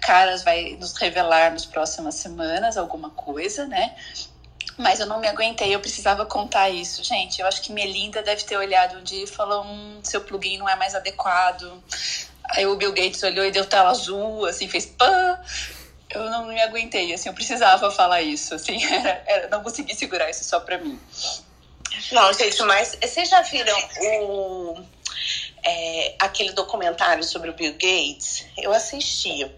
Caras vai nos revelar nas próximas semanas alguma coisa, né? Mas eu não me aguentei, eu precisava contar isso. Gente, eu acho que Melinda deve ter olhado um dia e falou: hum, seu plugin não é mais adequado. Aí o Bill Gates olhou e deu tela azul, assim, fez pã eu não me aguentei, assim, eu precisava falar isso, assim, era, era, não consegui segurar isso só pra mim. Não, gente, mas vocês já viram o, é, aquele documentário sobre o Bill Gates? Eu assisti.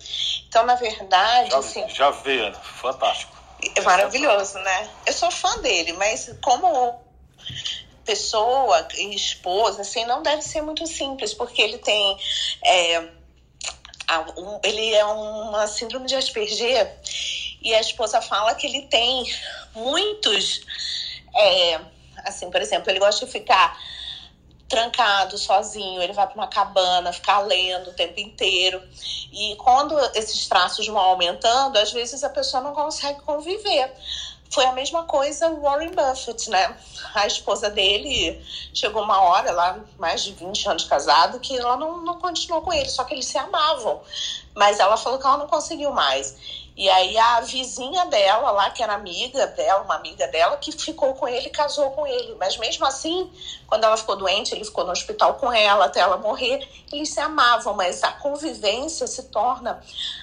Então, na verdade, já, assim... Já vi, fantástico. É maravilhoso, né? Eu sou fã dele, mas como pessoa e esposa, assim, não deve ser muito simples, porque ele tem... É, ele é uma síndrome de Asperger e a esposa fala que ele tem muitos, é, assim, por exemplo, ele gosta de ficar trancado, sozinho, ele vai para uma cabana, ficar lendo o tempo inteiro. E quando esses traços vão aumentando, às vezes a pessoa não consegue conviver. Foi a mesma coisa o Warren Buffett, né? A esposa dele chegou uma hora, lá, mais de 20 anos casado, que ela não, não continuou com ele, só que eles se amavam. Mas ela falou que ela não conseguiu mais. E aí a vizinha dela lá, que era amiga dela, uma amiga dela, que ficou com ele, casou com ele. Mas mesmo assim, quando ela ficou doente, ele ficou no hospital com ela até ela morrer. Eles se amavam, mas a convivência se torna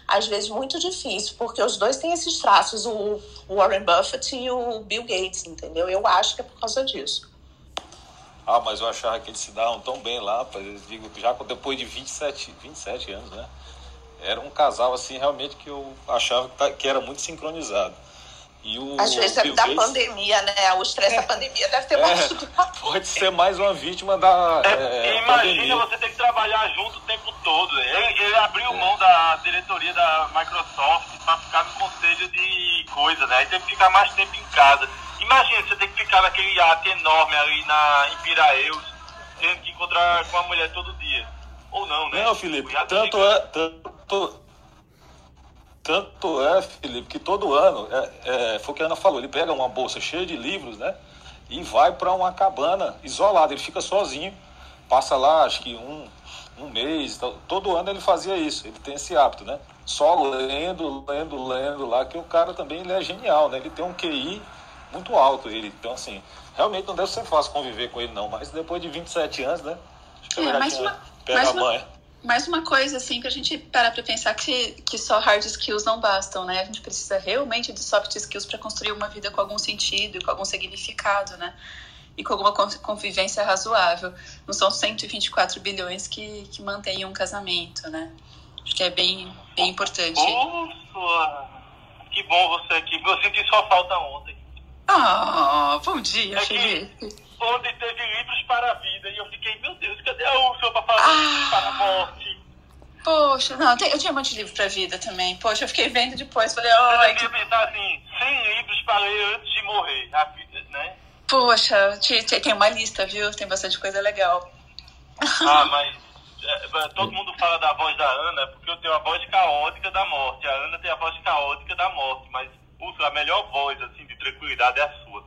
às vezes muito difícil, porque os dois têm esses traços, o Warren Buffett e o Bill Gates, entendeu? Eu acho que é por causa disso. Ah, mas eu achava que eles se davam tão bem lá, digo, já depois de 27, 27 anos, né? Era um casal assim realmente que eu achava que, tá, era muito sincronizado. E o Às vezes é da Gates... pandemia, né? O estresse é, da pandemia deve ter. É, pode ser mais uma vítima da. É, é, imagina pandemia. você ter que trabalhar junto o tempo todo. Ele, ele abriu mão da diretoria da Microsoft para ficar no conselho de coisa, né? Aí tem que ficar mais tempo em casa. Imagina você ter que ficar naquele iate enorme ali na, em Piraeus, tendo que encontrar com a mulher todo dia. Ou não, né? Não, Felipe, tanto é, tanto, tanto é, Felipe, que todo ano, é, é, foi o que a Ana falou, ele pega uma bolsa cheia de livros, né? E vai para uma cabana isolada, ele fica sozinho, passa lá, acho que um, um mês, todo ano ele fazia isso, ele tem esse hábito, né? Só lendo, lendo, lendo lá, que o cara também ele é genial, né? Ele tem um QI muito alto, ele, então assim, realmente não deve ser fácil conviver com ele não, mas depois de 27 anos, né? Acho que é, mais uma, mais uma, mais uma coisa, assim, pra gente parar pra pensar que, que só hard skills não bastam, né? A gente precisa realmente de soft skills para construir uma vida com algum sentido e com algum significado, né? E com alguma convivência razoável. Não são 124 bilhões que, que mantêm um casamento, né? Acho que é bem, bem importante. Ufa! Que bom você aqui. Eu senti sua falta ontem. Ah, bom dia, é Felipe. Ontem teve livros para a vida e eu fiquei, meu Deus, cadê a Úrsula para falar ah, para a morte? Poxa, não, eu tinha um monte de livro para a vida também. Poxa, eu fiquei vendo depois, falei. Oh, eu devia pensar assim, 100 livros para ler antes de morrer, a vida, né? Poxa, tem uma lista, viu? Tem bastante coisa legal. Ah, mas é, todo mundo fala da voz da Ana porque eu tenho a voz caótica da morte. A Ana tem a voz caótica da morte, mas Úrsula, a melhor voz assim de tranquilidade é a sua.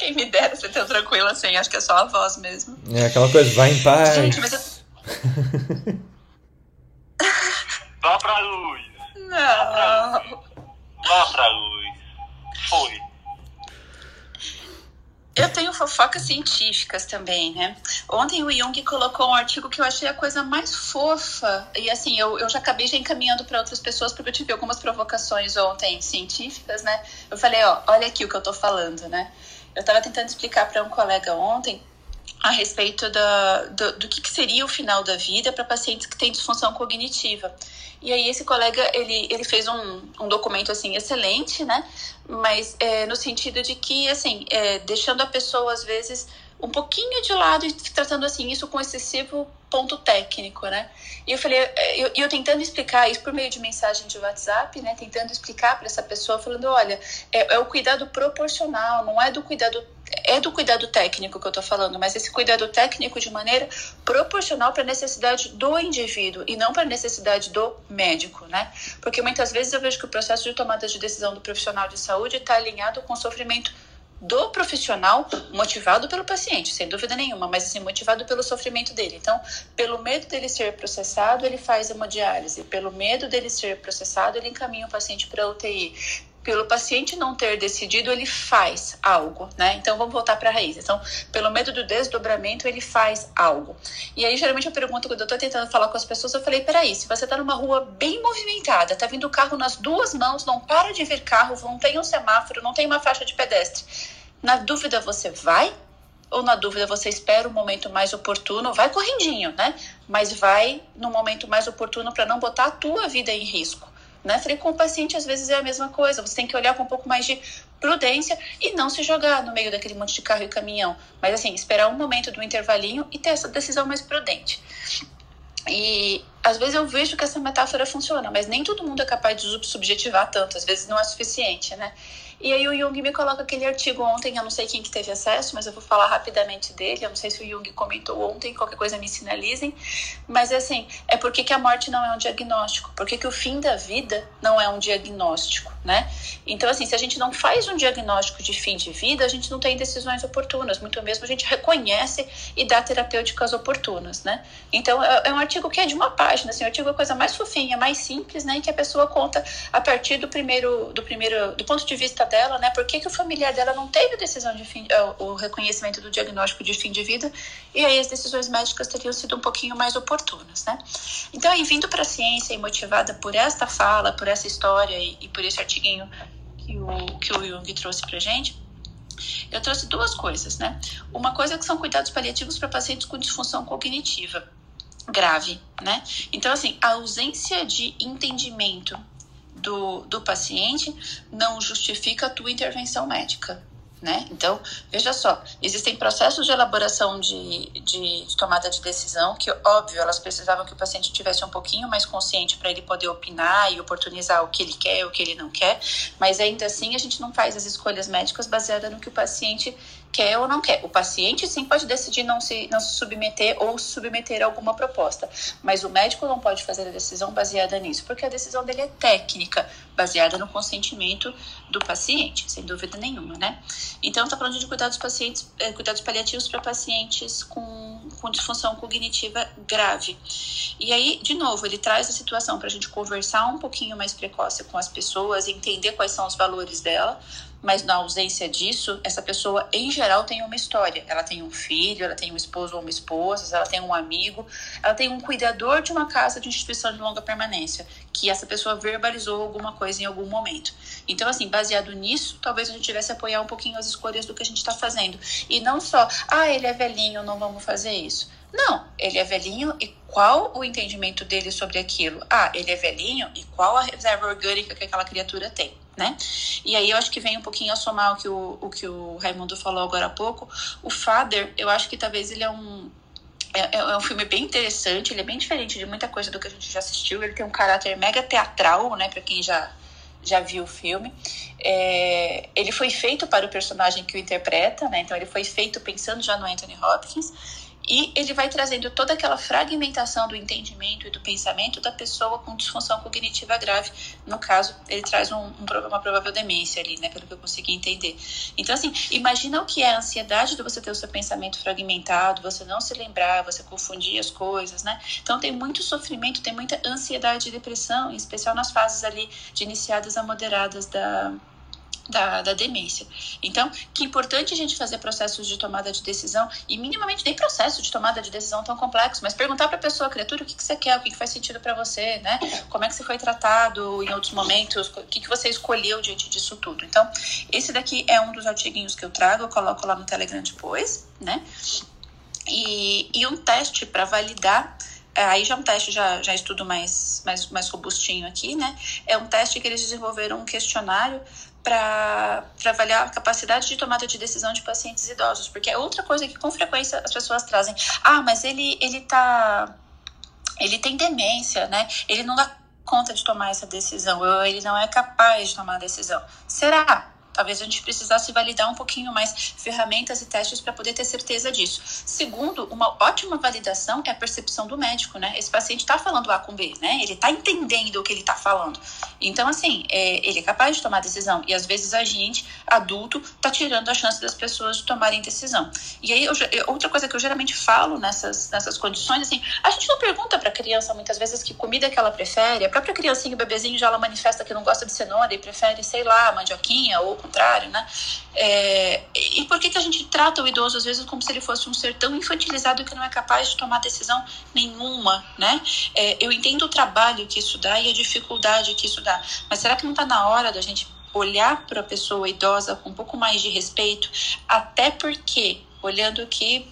Quem me dera ser tão tranquila assim, acho que é só a voz mesmo. É aquela coisa, vai em paz. Gente, mas eu... Vá pra luz. Não. Vá pra luz. Foi. Eu tenho fofocas científicas também, né? Ontem o Jung colocou um artigo que eu achei a coisa mais fofa. E assim, eu, eu já acabei já encaminhando para outras pessoas, porque eu tive algumas provocações ontem científicas, né? Eu falei, ó, olha aqui o que eu tô falando, né? Eu estava tentando explicar para um colega ontem a respeito do, do que, que seria o final da vida para pacientes que têm disfunção cognitiva. E aí esse colega, ele, ele fez um, um documento, assim, excelente, né? Mas é, no sentido de que, assim, é, deixando a pessoa, às vezes, um pouquinho de lado e tratando, assim, isso com excessivo ponto técnico, né? E eu falei, eu, eu tentando explicar isso por meio de mensagem de WhatsApp, né? Tentando explicar para essa pessoa, falando, olha, é, é o cuidado proporcional, não é do cuidado é do cuidado técnico que eu estou falando, mas esse cuidado técnico de maneira proporcional para a necessidade do indivíduo e não para a necessidade do médico, né? Porque muitas vezes eu vejo que o processo de tomada de decisão do profissional de saúde está alinhado com o sofrimento do profissional motivado pelo paciente, sem dúvida nenhuma, mas assim, motivado pelo sofrimento dele. Então, pelo medo dele ser processado, ele faz hemodiálise. Pelo medo dele ser processado, ele encaminha o paciente para UTI pelo paciente não ter decidido, ele faz algo, né? Então vamos voltar para a raiz. Então, pelo medo do desdobramento, ele faz algo. E aí, geralmente, eu pergunto, quando eu estou tentando falar com as pessoas, eu falei: peraí, se você está numa rua bem movimentada, tá vindo carro nas duas mãos, não para de vir carro, não tem um semáforo, não tem uma faixa de pedestre. Na dúvida, você vai? Ou na dúvida, você espera o um momento mais oportuno? Vai correndinho, né? Mas vai no momento mais oportuno para não botar a tua vida em risco. Né? Falei, com o paciente às vezes é a mesma coisa, você tem que olhar com um pouco mais de prudência e não se jogar no meio daquele monte de carro e caminhão, mas assim, esperar um momento do intervalinho e ter essa decisão mais prudente. E às vezes eu vejo que essa metáfora funciona, mas nem todo mundo é capaz de subjetivar tanto, às vezes não é suficiente, né? E aí o Jung me coloca aquele artigo ontem, eu não sei quem que teve acesso, mas eu vou falar rapidamente dele. Eu não sei se o Jung comentou ontem, qualquer coisa me sinalizem. Mas assim, é porque que a morte não é um diagnóstico? Porque que o fim da vida não é um diagnóstico, né? Então assim, se a gente não faz um diagnóstico de fim de vida, a gente não tem decisões oportunas, muito mesmo a gente reconhece e dá terapêuticas oportunas, né? Então é, é um artigo que é de uma página, assim, o artigo é a coisa mais fofinha, mais simples, né? E que a pessoa conta a partir do primeiro, do primeiro, do ponto de vista dela, né? Por que, que o familiar dela não teve decisão de fim, uh, o reconhecimento do diagnóstico de fim de vida e aí as decisões médicas teriam sido um pouquinho mais oportunas, né? Então, aí, vindo para a ciência e motivada por esta fala, por essa história e, e por esse artiguinho que o, que o Jung trouxe para gente, eu trouxe duas coisas, né? Uma coisa que são cuidados paliativos para pacientes com disfunção cognitiva grave, né? Então, assim, a ausência de entendimento do, do paciente não justifica a tua intervenção médica. Né? Então, veja só, existem processos de elaboração de, de, de, tomada de decisão que, óbvio, elas precisavam que o paciente tivesse um pouquinho mais consciente para ele poder opinar e oportunizar o que ele quer o que ele não quer, mas ainda assim a gente não faz as escolhas médicas baseadas no que o paciente quer ou não quer. O paciente sim pode decidir não se, não se submeter ou submeter a alguma proposta, mas o médico não pode fazer a decisão baseada nisso, porque a decisão dele é técnica, baseada no consentimento do paciente, sem dúvida nenhuma, né? Então, está falando de cuidados pacientes, eh, cuidados paliativos para pacientes com, com disfunção cognitiva grave. E aí, de novo, ele traz a situação para a gente conversar um pouquinho mais precoce com as pessoas, entender quais são os valores dela, mas na ausência disso, essa pessoa em geral tem uma história. Ela tem um filho, ela tem um esposo ou uma esposa, ela tem um amigo, ela tem um cuidador de uma casa de instituição de longa permanência, que essa pessoa verbalizou alguma coisa em algum momento. Então, assim, baseado nisso, talvez a gente tivesse apoiar um pouquinho as escolhas do que a gente está fazendo. E não só, ah, ele é velhinho, não vamos fazer isso. Não, ele é velhinho e qual o entendimento dele sobre aquilo? Ah, ele é velhinho e qual a reserva orgânica que aquela criatura tem? Né? E aí eu acho que vem um pouquinho a somar o que o, o que o Raimundo falou agora há pouco. O Father, eu acho que talvez ele é um é, é, um filme bem interessante, ele é bem diferente de muita coisa do que a gente já assistiu. Ele tem um caráter mega teatral, né, para quem já já viu o filme. É, ele foi feito para o personagem que o interpreta, né? Então ele foi feito pensando já no Anthony Hopkins. E ele vai trazendo toda aquela fragmentação do entendimento e do pensamento da pessoa com disfunção cognitiva grave. No caso, ele traz um, um, uma provável demência ali, né? Pelo que eu consegui entender. Então, assim, imagina o que é a ansiedade de você ter o seu pensamento fragmentado, você não se lembrar, você confundir as coisas, né? Então, tem muito sofrimento, tem muita ansiedade e depressão, em especial nas fases ali de iniciadas a moderadas da, da, da demência. Então, que importante a gente fazer processos de tomada de decisão e minimamente nem processo de tomada de decisão tão complexo, mas perguntar para a pessoa, criatura, o que, que você quer, o que, que faz sentido para você, né? Como é que você foi tratado em outros momentos, o que, que você escolheu diante disso tudo. Então, esse daqui é um dos artiguinhos que eu trago, eu coloco lá no Telegram depois, né? E, e um teste para validar aí já é um teste, já, já estudo mais, mais, mais robustinho aqui, né? É um teste que eles desenvolveram um questionário para avaliar a capacidade de tomada de decisão de pacientes idosos, porque é outra coisa que com frequência as pessoas trazem. Ah, mas ele ele tá ele tem demência, né? Ele não dá conta de tomar essa decisão, ou ele não é capaz de tomar a decisão. Será? Talvez a gente precisasse validar um pouquinho mais ferramentas e testes para poder ter certeza disso. Segundo, uma ótima validação é a percepção do médico, né? Esse paciente está falando A com B, né? Ele está entendendo o que ele está falando. Então, assim, é, ele é capaz de tomar decisão. E às vezes a gente, adulto, está tirando a chance das pessoas de tomarem decisão. E aí, eu, outra coisa que eu geralmente falo nessas, nessas condições, assim, a gente não pergunta para a criança muitas vezes que comida que ela prefere. A própria criancinha, o bebezinho, já ela manifesta que não gosta de cenoura e prefere, sei lá, mandioquinha ou contrário, né? É, e por que, que a gente trata o idoso às vezes como se ele fosse um ser tão infantilizado que não é capaz de tomar decisão nenhuma, né? É, eu entendo o trabalho que isso dá e a dificuldade que isso dá, mas será que não está na hora da gente olhar para a pessoa idosa com um pouco mais de respeito, até porque olhando que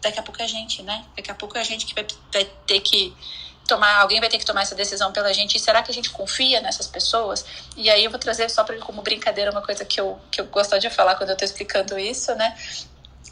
daqui a pouco é a gente, né? Daqui a pouco é a gente que vai, vai ter que tomar, alguém vai ter que tomar essa decisão pela gente. E será que a gente confia nessas pessoas? E aí eu vou trazer só para como brincadeira uma coisa que eu, que eu gosto de falar quando eu estou explicando isso, né?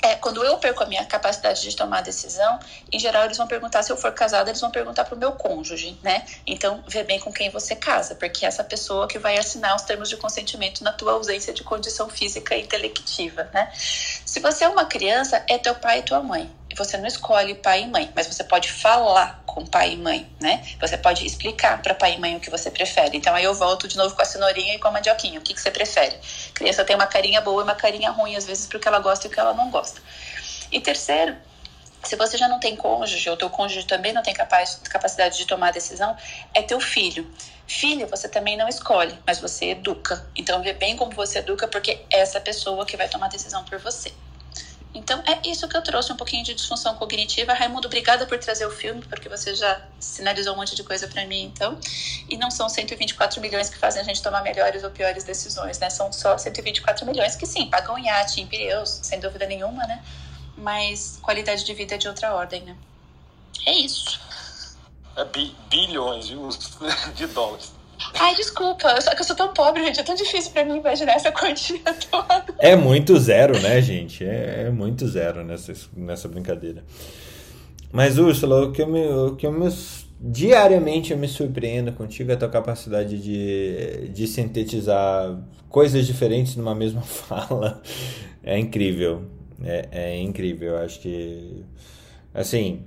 É, quando eu perco a minha capacidade de tomar decisão, em geral eles vão perguntar, se eu for casada, eles vão perguntar pro meu cônjuge, né? Então, vê bem com quem você casa, porque é essa pessoa que vai assinar os termos de consentimento na tua ausência de condição física e intelectiva, né? Se você é uma criança, é teu pai e tua mãe. Você não escolhe pai e mãe, mas você pode falar com pai e mãe, né? Você pode explicar para pai e mãe o que você prefere. Então aí eu volto de novo com a cenourinha e com a mandioquinha. O que, que você prefere? A criança tem uma carinha boa e uma carinha ruim, às vezes porque ela gosta e o que ela não gosta. E terceiro, se você já não tem cônjuge, ou teu cônjuge também não tem capaz, capacidade de tomar decisão, é teu filho. Filho, você também não escolhe, mas você educa. Então vê bem como você educa, porque é essa pessoa que vai tomar decisão por você. Então é isso que eu trouxe, um pouquinho de disfunção cognitiva. Raimundo, obrigada por trazer o filme, porque você já sinalizou um monte de coisa para mim, então. E não são 124 milhões que fazem a gente tomar melhores ou piores decisões, né? São só 124 milhões que sim, pagam iate, em pneus, sem dúvida nenhuma, né? Mas qualidade de vida é de outra ordem, né? É isso. É bi bilhões de dólares. Ai, desculpa, só que eu sou tão pobre, gente. É tão difícil pra mim imaginar essa quantia toda. É muito zero, né, gente? É, é muito zero nessa, nessa brincadeira. Mas, Úrsula, o que eu me, o que eu me, diariamente eu me surpreendo contigo é a tua capacidade de, de sintetizar coisas diferentes numa mesma fala. É incrível. É, é incrível. Eu acho que. Assim,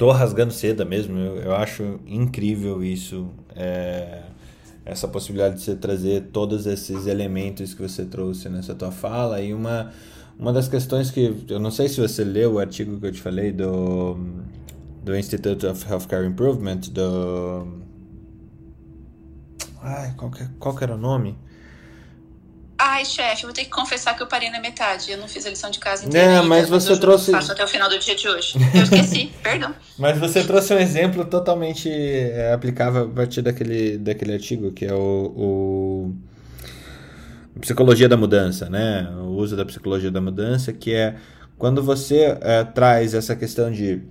tô rasgando seda mesmo. Eu, eu acho incrível isso. É, essa possibilidade de você trazer todos esses elementos que você trouxe nessa tua fala. E uma, uma das questões que. Eu não sei se você leu o artigo que eu te falei do, do Institute of Healthcare Improvement, do. Ai, qual que, qual que era o nome? Ai, chefe, vou ter que confessar que eu parei na metade. Eu não fiz a lição de casa inteira. É, mas você trouxe. Faço até o final do dia de hoje. Eu esqueci, perdão. Mas você trouxe um exemplo totalmente é, aplicável a partir daquele, daquele artigo, que é o, o, Psicologia da Mudança, né? O uso da psicologia da mudança, que é quando você é, traz essa questão de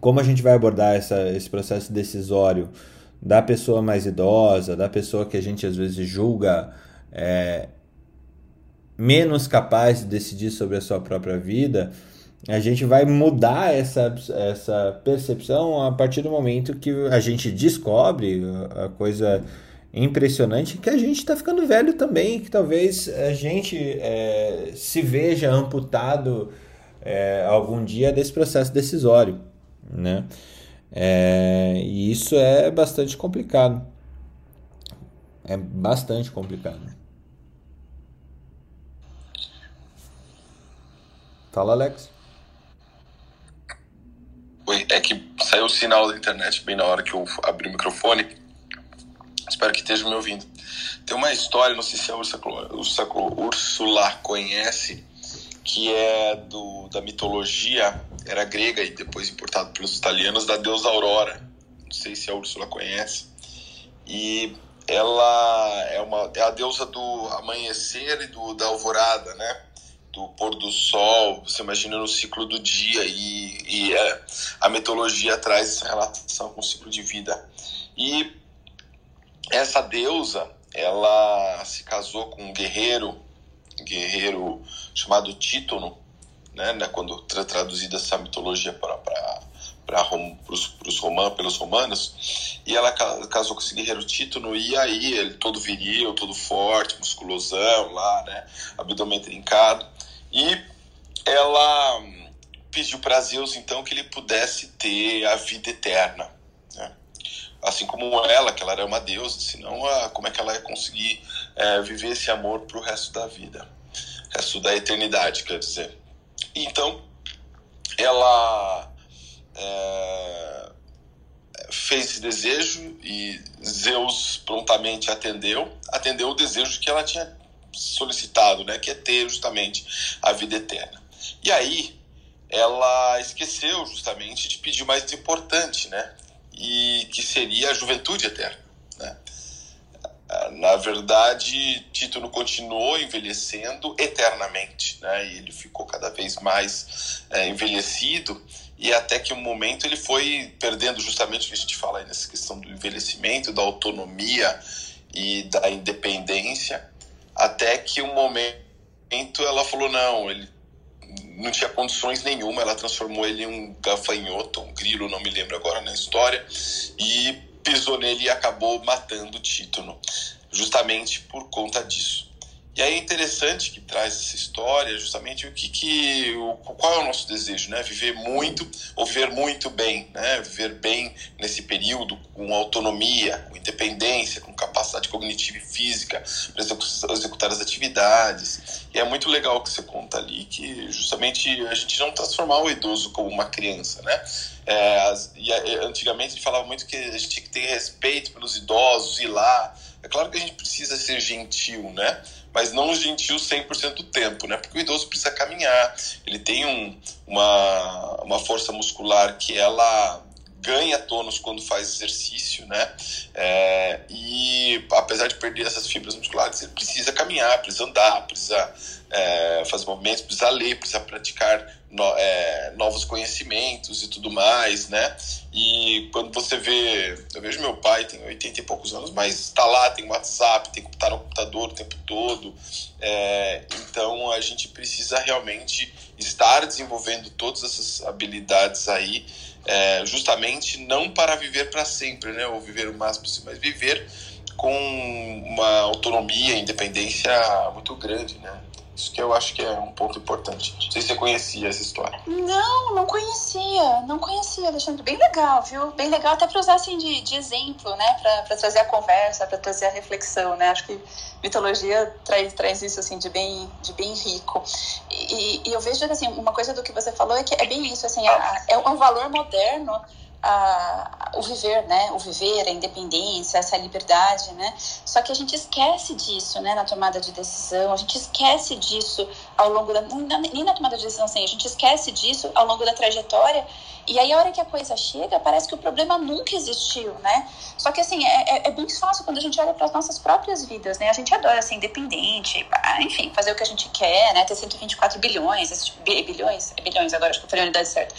como a gente vai abordar essa, esse processo decisório da pessoa mais idosa, da pessoa que a gente às vezes julga é, menos capaz de decidir sobre a sua própria vida, a gente vai mudar essa, essa percepção a partir do momento que a gente descobre a coisa impressionante que a gente está ficando velho também, que talvez a gente é, se veja amputado é, algum dia desse processo decisório, né? É, e isso é bastante complicado. É bastante complicado. Fala, Alex. Oi, é que saiu o sinal da internet bem na hora que eu abri o microfone. Espero que esteja me ouvindo. Tem uma história, não sei se a Úrsula conhece, que é do, da mitologia, era grega e depois importado pelos italianos, da deusa Aurora. Não sei se a Úrsula conhece. E ela é, uma, é a deusa do amanhecer e do, da alvorada, né? Do pôr do sol, você imagina no ciclo do dia e, e é, a mitologia traz essa relação com o ciclo de vida. E essa deusa, ela se casou com um guerreiro, guerreiro chamado Títono, né, né quando tra traduzida essa mitologia para para os romanos, pelos romanos, e ela casou com esse guerreiro Títono, e aí ele todo viril, todo forte, musculosão lá, né, abdômen trincado, e ela pediu para Zeus então que ele pudesse ter a vida eterna, né? assim como ela, que ela era uma deusa, senão a, como é que ela ia conseguir é, viver esse amor para o resto da vida, resto da eternidade, quer dizer. Então, ela é, fez esse desejo e Zeus prontamente atendeu, atendeu o desejo que ela tinha solicitado, né, que é ter justamente a vida eterna. E aí ela esqueceu justamente de pedir o mais importante, né, e que seria a juventude eterna, né. Na verdade, Título continuou envelhecendo eternamente, né? E ele ficou cada vez mais é, envelhecido e até que um momento ele foi perdendo justamente o que a gente fala aí nessa questão do envelhecimento, da autonomia e da independência até que um momento ela falou: não, ele não tinha condições nenhuma, ela transformou ele em um gafanhoto, um grilo, não me lembro agora na história, e pisou nele e acabou matando o Títono, justamente por conta disso. E aí é interessante que traz essa história justamente o que, que o, qual é o nosso desejo, né? Viver muito ou viver muito bem, né? Viver bem nesse período com autonomia, com independência, com capacidade cognitiva e física para executar as atividades. E é muito legal que você conta ali, que justamente a gente não transformar o idoso como uma criança, né? É, e, antigamente a gente falava muito que a gente tinha que ter respeito pelos idosos, ir lá. É claro que a gente precisa ser gentil, né? Mas não gentil 100% do tempo, né? Porque o idoso precisa caminhar, ele tem um, uma, uma força muscular que ela ganha tônus quando faz exercício, né? É, e apesar de perder essas fibras musculares, ele precisa caminhar, precisa andar, precisa é, fazer movimentos, precisa ler, precisa praticar no, é, novos conhecimentos e tudo mais, né? E quando você vê, eu vejo meu pai, tem 80 e poucos anos, mas está lá, tem WhatsApp, tem que estar no computador o tempo todo. É, então a gente precisa realmente estar desenvolvendo todas essas habilidades aí, é, justamente não para viver para sempre, né? Ou viver o máximo possível, mas viver com uma autonomia, independência muito grande, né? Isso que eu acho que é um ponto importante. Não sei se você conhecia essa história. Não, não conhecia. Não conhecia, Alexandre. Bem legal, viu? Bem legal até para usar assim de, de exemplo, né? Para trazer a conversa, para trazer a reflexão, né? Acho que mitologia traz, traz isso assim de bem, de bem rico. E, e eu vejo assim, uma coisa do que você falou é que é bem isso, assim, é, é um valor moderno a, o viver, né? O viver, a independência, essa liberdade, né? Só que a gente esquece disso, né? Na tomada de decisão, a gente esquece disso ao longo da nem na tomada de decisão, assim, a gente esquece disso ao longo da trajetória e aí, a hora que a coisa chega, parece que o problema nunca existiu, né? Só que, assim, é, é, é muito fácil quando a gente olha para as nossas próprias vidas, né? A gente adora ser independente, enfim, fazer o que a gente quer, né? Ter 124 bilhões, esse tipo, bilhões, é bilhões agora, acho que eu falei a unidade certa.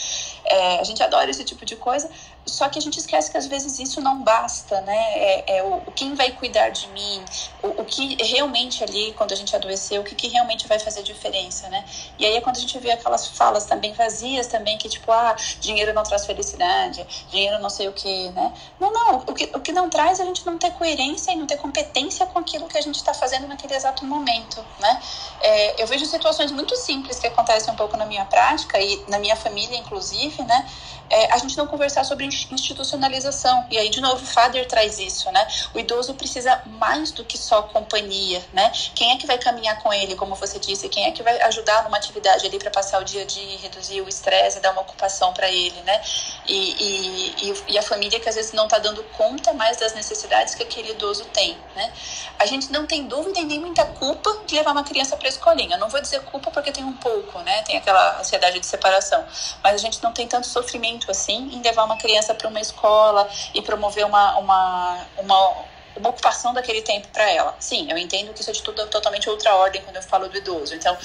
É, a gente adora esse tipo de coisa, só que a gente esquece que às vezes isso não basta, né? É, é o, quem vai cuidar de mim, o, o, que realmente ali, quando a gente adoeceu, o que, que realmente vai fazer diferença, né? E aí é quando a gente vê aquelas falas também vazias também, que tipo, ah, dinheiro não traz felicidade, dinheiro não sei o que, né? Não, não, o que, o que não traz é a gente não ter coerência e não ter competência com aquilo que a gente está fazendo naquele exato momento, né? É, eu vejo situações muito simples que acontecem um pouco na minha prática e na minha família, inclusive, né? É, a gente não conversar sobre institucionalização. E aí, de novo, o Fader traz isso, né? O idoso precisa mais do que só companhia, né? Quem é que vai caminhar com ele, como você disse? Quem é que vai ajudar numa atividade ali para passar o dia a dia, reduzir o estresse, dar uma ocupação para ele, né? E, e, e, a família que às vezes não está dando conta mais das necessidades que aquele idoso tem, né? A gente não tem dúvida e nem muita culpa de levar uma criança para a escolinha. Não vou dizer culpa porque tem um pouco, né? Tem aquela ansiedade de separação. Mas a gente não tem tanto sofrimento assim em levar uma criança para uma escola e promover uma, uma, uma uma ocupação daquele tempo para ela. Sim, eu entendo que isso é de tudo, totalmente outra ordem quando eu falo do idoso. Então,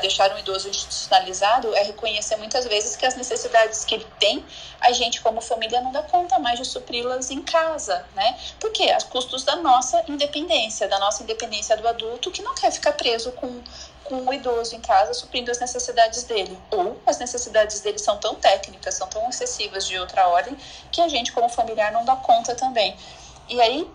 deixar um idoso institucionalizado é reconhecer muitas vezes que as necessidades que ele tem, a gente como família não dá conta mais de supri-las em casa, né? Porque a custos da nossa independência, da nossa independência do adulto que não quer ficar preso com com o idoso em casa suprindo as necessidades dele. Ou as necessidades dele são tão técnicas, são tão excessivas de outra ordem, que a gente, como familiar, não dá conta também. E aí,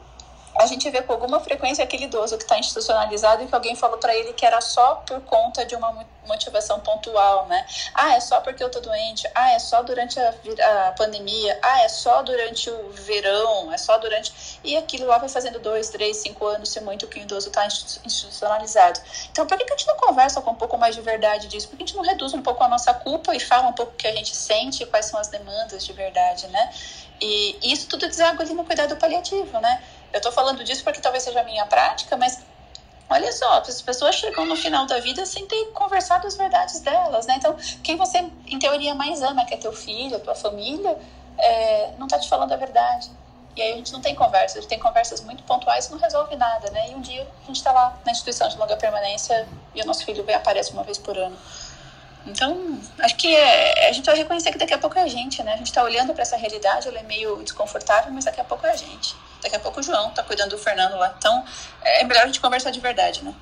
a gente vê com alguma frequência aquele idoso que está institucionalizado e que alguém falou para ele que era só por conta de uma motivação pontual, né? Ah, é só porque eu tô doente. Ah, é só durante a, a pandemia. Ah, é só durante o verão. É só durante. E aquilo lá vai fazendo dois, três, cinco anos, se muito, que o idoso está institucionalizado. Então, por que, a gente não conversa com um pouco mais de verdade disso? Por que a gente não reduz um pouco a nossa culpa e fala um pouco o que a gente sente, quais são as demandas de verdade, né? E isso tudo deságua ali no cuidado paliativo, né? Eu estou falando disso porque talvez seja a minha prática, mas olha só, as pessoas chegam no final da vida sem ter conversado as verdades delas, né? Então, quem você, em teoria, mais ama, que é teu filho, a tua família, é, não está te falando a verdade. E aí a gente não tem conversa, a gente tem conversas muito pontuais e não resolve nada, né? E um dia a gente está lá na instituição de longa permanência e o nosso filho vem aparece uma vez por ano. Então, acho que é, a gente vai reconhecer que daqui a pouco é a gente, né? A gente está olhando para essa realidade, ela é meio desconfortável, mas daqui a pouco é a gente. Daqui a pouco o João está cuidando do Fernando lá. Então, é melhor a gente conversar de verdade, né?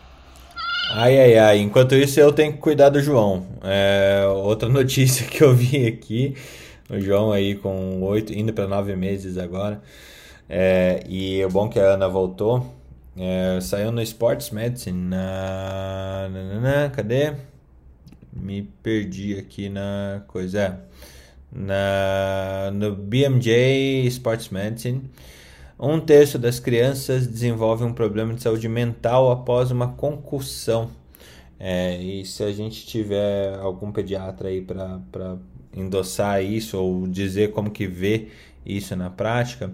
Ai, ai, ai. Enquanto isso, eu tenho que cuidar do João. É, outra notícia que eu vi aqui. O João aí com oito, indo para nove meses agora. É, e o bom é que a Ana voltou. É, saiu no Sports Medicine. Na, na, na, cadê? Me perdi aqui na coisa. É, na, no BMJ Sports Medicine. Um terço das crianças desenvolve um problema de saúde mental após uma concussão. É, e se a gente tiver algum pediatra aí para endossar isso ou dizer como que vê isso na prática,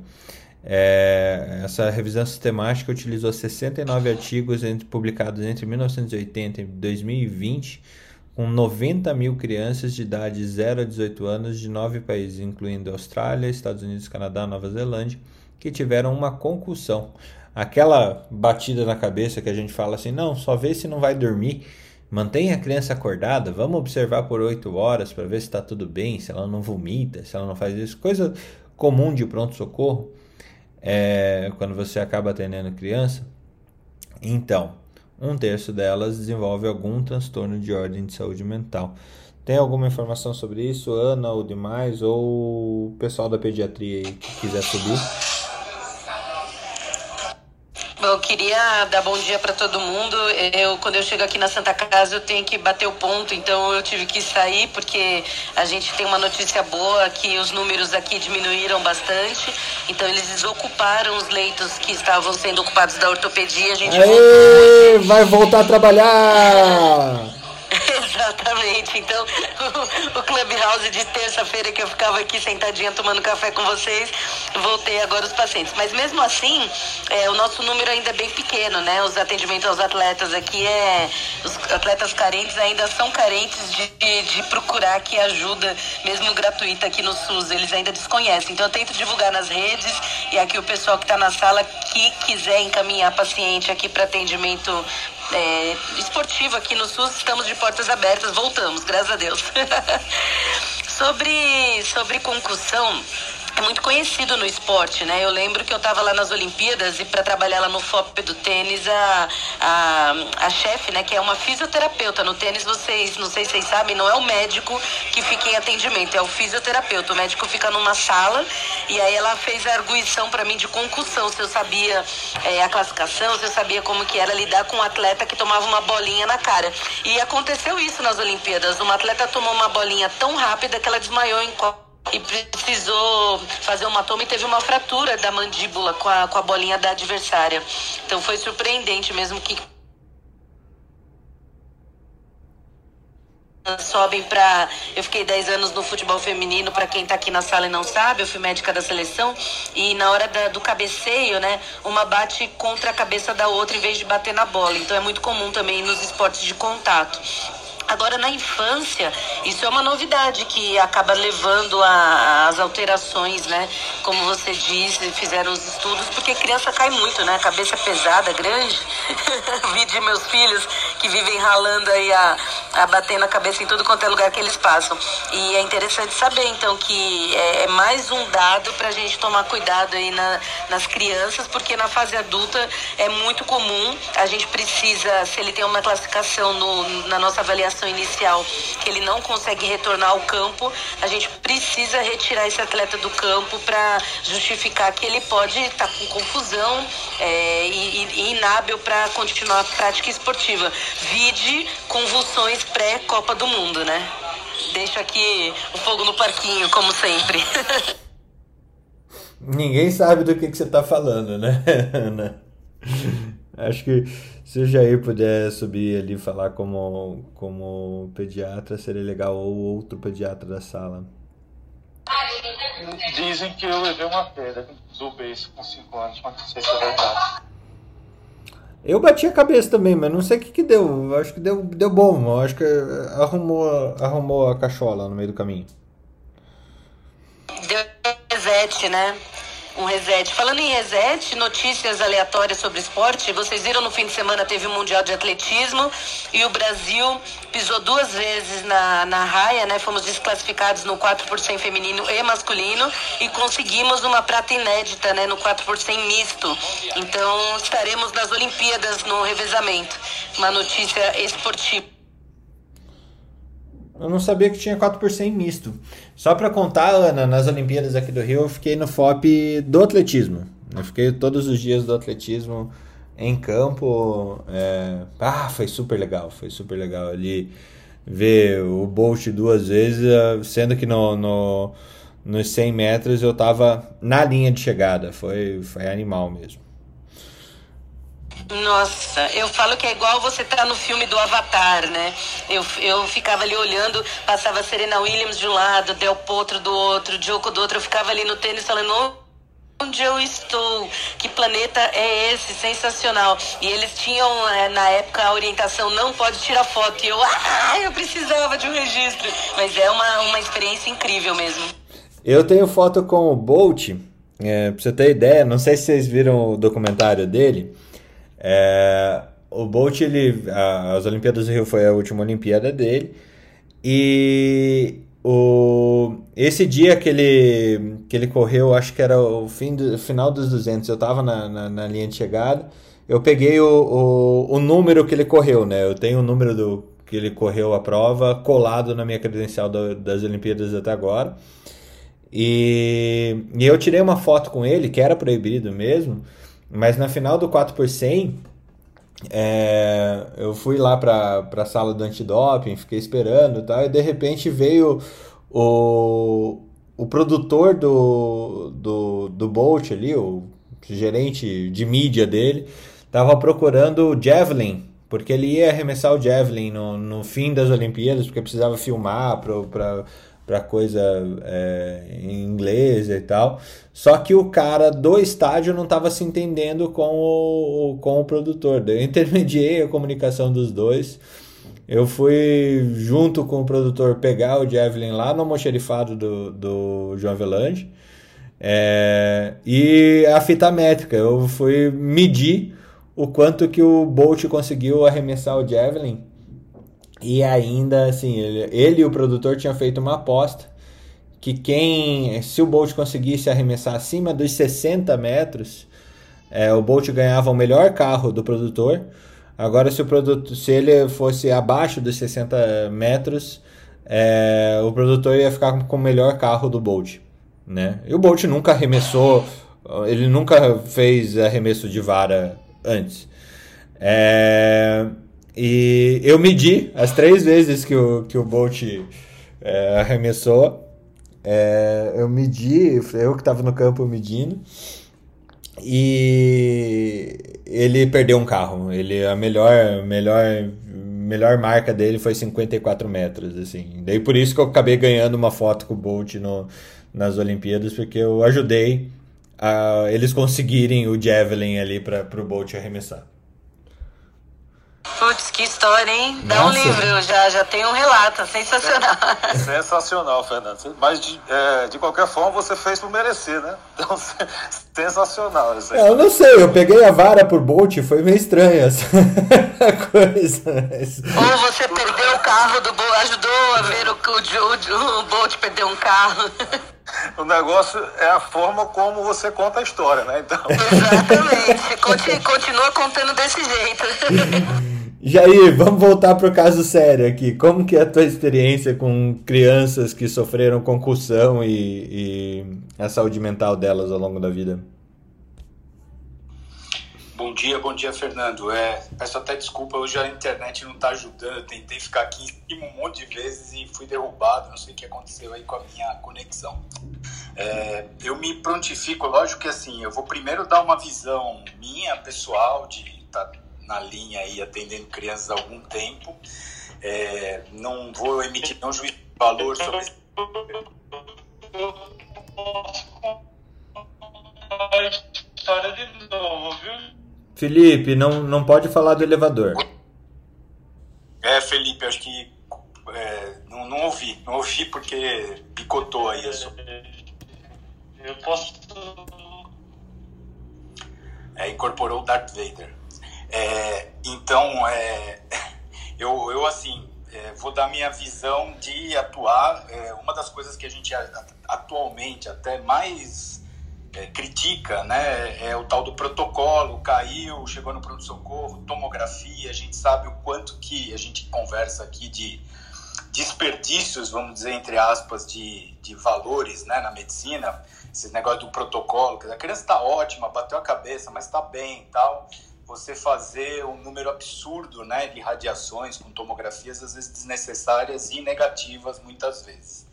é, essa revisão sistemática utilizou 69 artigos entre, publicados entre 1980 e 2020 com 90 mil crianças de idade 0 a 18 anos de nove países, incluindo Austrália, Estados Unidos, Canadá, Nova Zelândia que tiveram uma concussão. Aquela batida na cabeça que a gente fala assim, não, só vê se não vai dormir. Mantenha a criança acordada, vamos observar por 8 horas para ver se está tudo bem, se ela não vomita, se ela não faz isso. Coisa comum de pronto-socorro é, quando você acaba atendendo criança. Então, um terço delas desenvolve algum transtorno de ordem de saúde mental. Tem alguma informação sobre isso, Ana ou demais, ou o pessoal da pediatria aí que quiser subir? Eu queria dar bom dia para todo mundo. Eu, quando eu chego aqui na Santa Casa, eu tenho que bater o ponto, então eu tive que sair porque a gente tem uma notícia boa que os números aqui diminuíram bastante. Então eles desocuparam os leitos que estavam sendo ocupados da ortopedia. A gente Aê, vai voltar a trabalhar! Exatamente. Então, o, o Clubhouse de terça-feira que eu ficava aqui sentadinha tomando café com vocês, voltei agora os pacientes. Mas mesmo assim, é, o nosso número ainda é bem pequeno, né? Os atendimentos aos atletas aqui é. Os atletas carentes ainda são carentes de, de, de procurar que ajuda, mesmo gratuita aqui no SUS. Eles ainda desconhecem. Então eu tento divulgar nas redes e aqui o pessoal que está na sala que quiser encaminhar paciente aqui para atendimento é, esportivo aqui no SUS, estamos de portas abertas, voltamos, graças a Deus. sobre, sobre concussão, é muito conhecido no esporte, né? Eu lembro que eu estava lá nas Olimpíadas e para trabalhar lá no FOP do tênis, a, a, a chefe, né, que é uma fisioterapeuta no tênis, vocês, não sei se vocês sabem, não é o médico que fica em atendimento, é o fisioterapeuta. O médico fica numa sala e aí ela fez a arguição para mim de concussão, se eu sabia é, a classificação, se eu sabia como que era lidar com um atleta que tomava uma bolinha na cara. E aconteceu isso nas Olimpíadas. Uma atleta tomou uma bolinha tão rápida que ela desmaiou em e precisou fazer uma toma e teve uma fratura da mandíbula com a, com a bolinha da adversária. Então foi surpreendente mesmo que sobem para eu fiquei 10 anos no futebol feminino para quem está aqui na sala e não sabe eu fui médica da seleção e na hora da, do cabeceio né uma bate contra a cabeça da outra em vez de bater na bola então é muito comum também nos esportes de contato Agora, na infância, isso é uma novidade que acaba levando às alterações, né? Como você disse, fizeram os estudos, porque criança cai muito, né? Cabeça pesada, grande. Vi de meus filhos que vivem ralando aí a, a bater na cabeça em tudo quanto é lugar que eles passam. E é interessante saber, então, que é, é mais um dado para a gente tomar cuidado aí na, nas crianças, porque na fase adulta é muito comum. A gente precisa, se ele tem uma classificação no, na nossa avaliação, inicial que ele não consegue retornar ao campo, a gente precisa retirar esse atleta do campo para justificar que ele pode estar tá com confusão é, e, e inábil para continuar a prática esportiva. Vide convulsões pré-Copa do Mundo, né? Deixo aqui o fogo no parquinho, como sempre. Ninguém sabe do que, que você está falando, né, Ana? Acho que se o Jair puder subir ali e falar como, como pediatra, seria legal, ou outro pediatra da sala. Dizem que eu levei uma pedra do beijo com 5 anos, mas não sei se é verdade. Eu bati a cabeça também, mas não sei o que, que deu. Acho que deu, deu bom. Acho que arrumou, arrumou a cachola no meio do caminho. Deu reset, né? Um reset. Falando em reset, notícias aleatórias sobre esporte. Vocês viram no fim de semana teve o Mundial de Atletismo e o Brasil pisou duas vezes na, na raia, né? Fomos desclassificados no 4 por 100 feminino e masculino e conseguimos uma prata inédita, né? No 4 por 100 misto. Então estaremos nas Olimpíadas no revezamento. Uma notícia esportiva. Eu não sabia que tinha 4 por 100 misto. Só para contar, Ana, nas Olimpíadas aqui do Rio, eu fiquei no FOP do atletismo. Eu fiquei todos os dias do atletismo em campo. É... Ah, foi super legal, foi super legal ali ver o Bolt duas vezes, sendo que no, no, nos 100 metros eu tava na linha de chegada. Foi, foi animal mesmo. Nossa, eu falo que é igual você tá no filme do Avatar, né? Eu, eu ficava ali olhando, passava Serena Williams de um lado, Del Potro do outro, Djoko do outro, eu ficava ali no tênis falando, onde eu estou? Que planeta é esse? Sensacional. E eles tinham, é, na época, a orientação, não pode tirar foto. E eu, ah, eu precisava de um registro. Mas é uma, uma experiência incrível mesmo. Eu tenho foto com o Bolt, é, pra você ter ideia, não sei se vocês viram o documentário dele, é, o Bolt, ele, a, as Olimpíadas do Rio foi a última Olimpíada dele. E o, esse dia que ele, que ele correu, acho que era o fim do, final dos 200, eu estava na, na, na, linha de chegada. Eu peguei o, o, o, número que ele correu, né? Eu tenho o número do que ele correu a prova colado na minha credencial do, das Olimpíadas até agora. E, e eu tirei uma foto com ele, que era proibido mesmo. Mas na final do 4 por 100, é, eu fui lá para a sala do antidoping, fiquei esperando e tal, e de repente veio o, o produtor do, do, do Bolt ali, o gerente de mídia dele, estava procurando o Javelin, porque ele ia arremessar o Javelin no, no fim das Olimpíadas, porque precisava filmar para para coisa é, em inglês e tal. Só que o cara do estádio não estava se entendendo com o, com o produtor. Eu intermediei a comunicação dos dois. Eu fui junto com o produtor pegar o Javelin lá no almoxerifado do, do João Avelange. É, e a fita métrica, eu fui medir o quanto que o Bolt conseguiu arremessar o Javelin e ainda, assim, ele, ele e o produtor tinham feito uma aposta que quem, se o Bolt conseguisse arremessar acima dos 60 metros, é, o Bolt ganhava o melhor carro do produtor. Agora, se o produto, se ele fosse abaixo dos 60 metros, é, o produtor ia ficar com o melhor carro do Bolt, né? E o Bolt nunca arremessou, ele nunca fez arremesso de vara antes. É, e eu medi as três vezes que o, que o Bolt é, arremessou. É, eu medi, eu que estava no campo medindo. E ele perdeu um carro. Ele a melhor melhor melhor marca dele foi 54 metros, assim. Daí por isso que eu acabei ganhando uma foto com o Bolt no, nas Olimpíadas, porque eu ajudei a eles conseguirem o javelin ali para o Bolt arremessar. Putz, que história, hein? Dá Nossa. um livro, já, já tem um relato, sensacional. Sensacional, Fernando. Mas de, é, de qualquer forma você fez por merecer, né? Então, sensacional. Isso aí. Eu não sei, eu peguei a vara por Bolt, foi meio estranho essa coisa. Ou você perdeu o carro do Bolt, ajudou a ver o, o, o Bolt perder um carro. O negócio é a forma como você conta a história, né? Então... Exatamente. Continua contando desse jeito. Jair, vamos voltar para o caso sério aqui. Como que é a tua experiência com crianças que sofreram concussão e, e a saúde mental delas ao longo da vida? Bom dia, bom dia, Fernando. É, peço até desculpa, hoje a internet não está ajudando. Eu tentei ficar aqui em cima um monte de vezes e fui derrubado. Não sei o que aconteceu aí com a minha conexão. É, eu me prontifico, lógico que assim, eu vou primeiro dar uma visão minha, pessoal, de tá na linha aí atendendo crianças há algum tempo. É, não vou emitir nenhum juízo de valor sobre esse... história de novo, viu? Felipe, não, não pode falar do elevador. É, Felipe, acho que é, não, não ouvi. Não ouvi porque picotou aí. Eu posso é, incorporou o Darth Vader. É, então, é, eu, eu assim, é, vou dar minha visão de atuar. É, uma das coisas que a gente atualmente até mais é, critica, né, é o tal do protocolo, caiu, chegou no pronto-socorro, tomografia, a gente sabe o quanto que a gente conversa aqui de desperdícios, vamos dizer, entre aspas, de, de valores né, na medicina, esse negócio do protocolo, que a criança está ótima, bateu a cabeça, mas está bem e tal, você fazer um número absurdo né, de radiações com tomografias, às vezes desnecessárias e negativas, muitas vezes.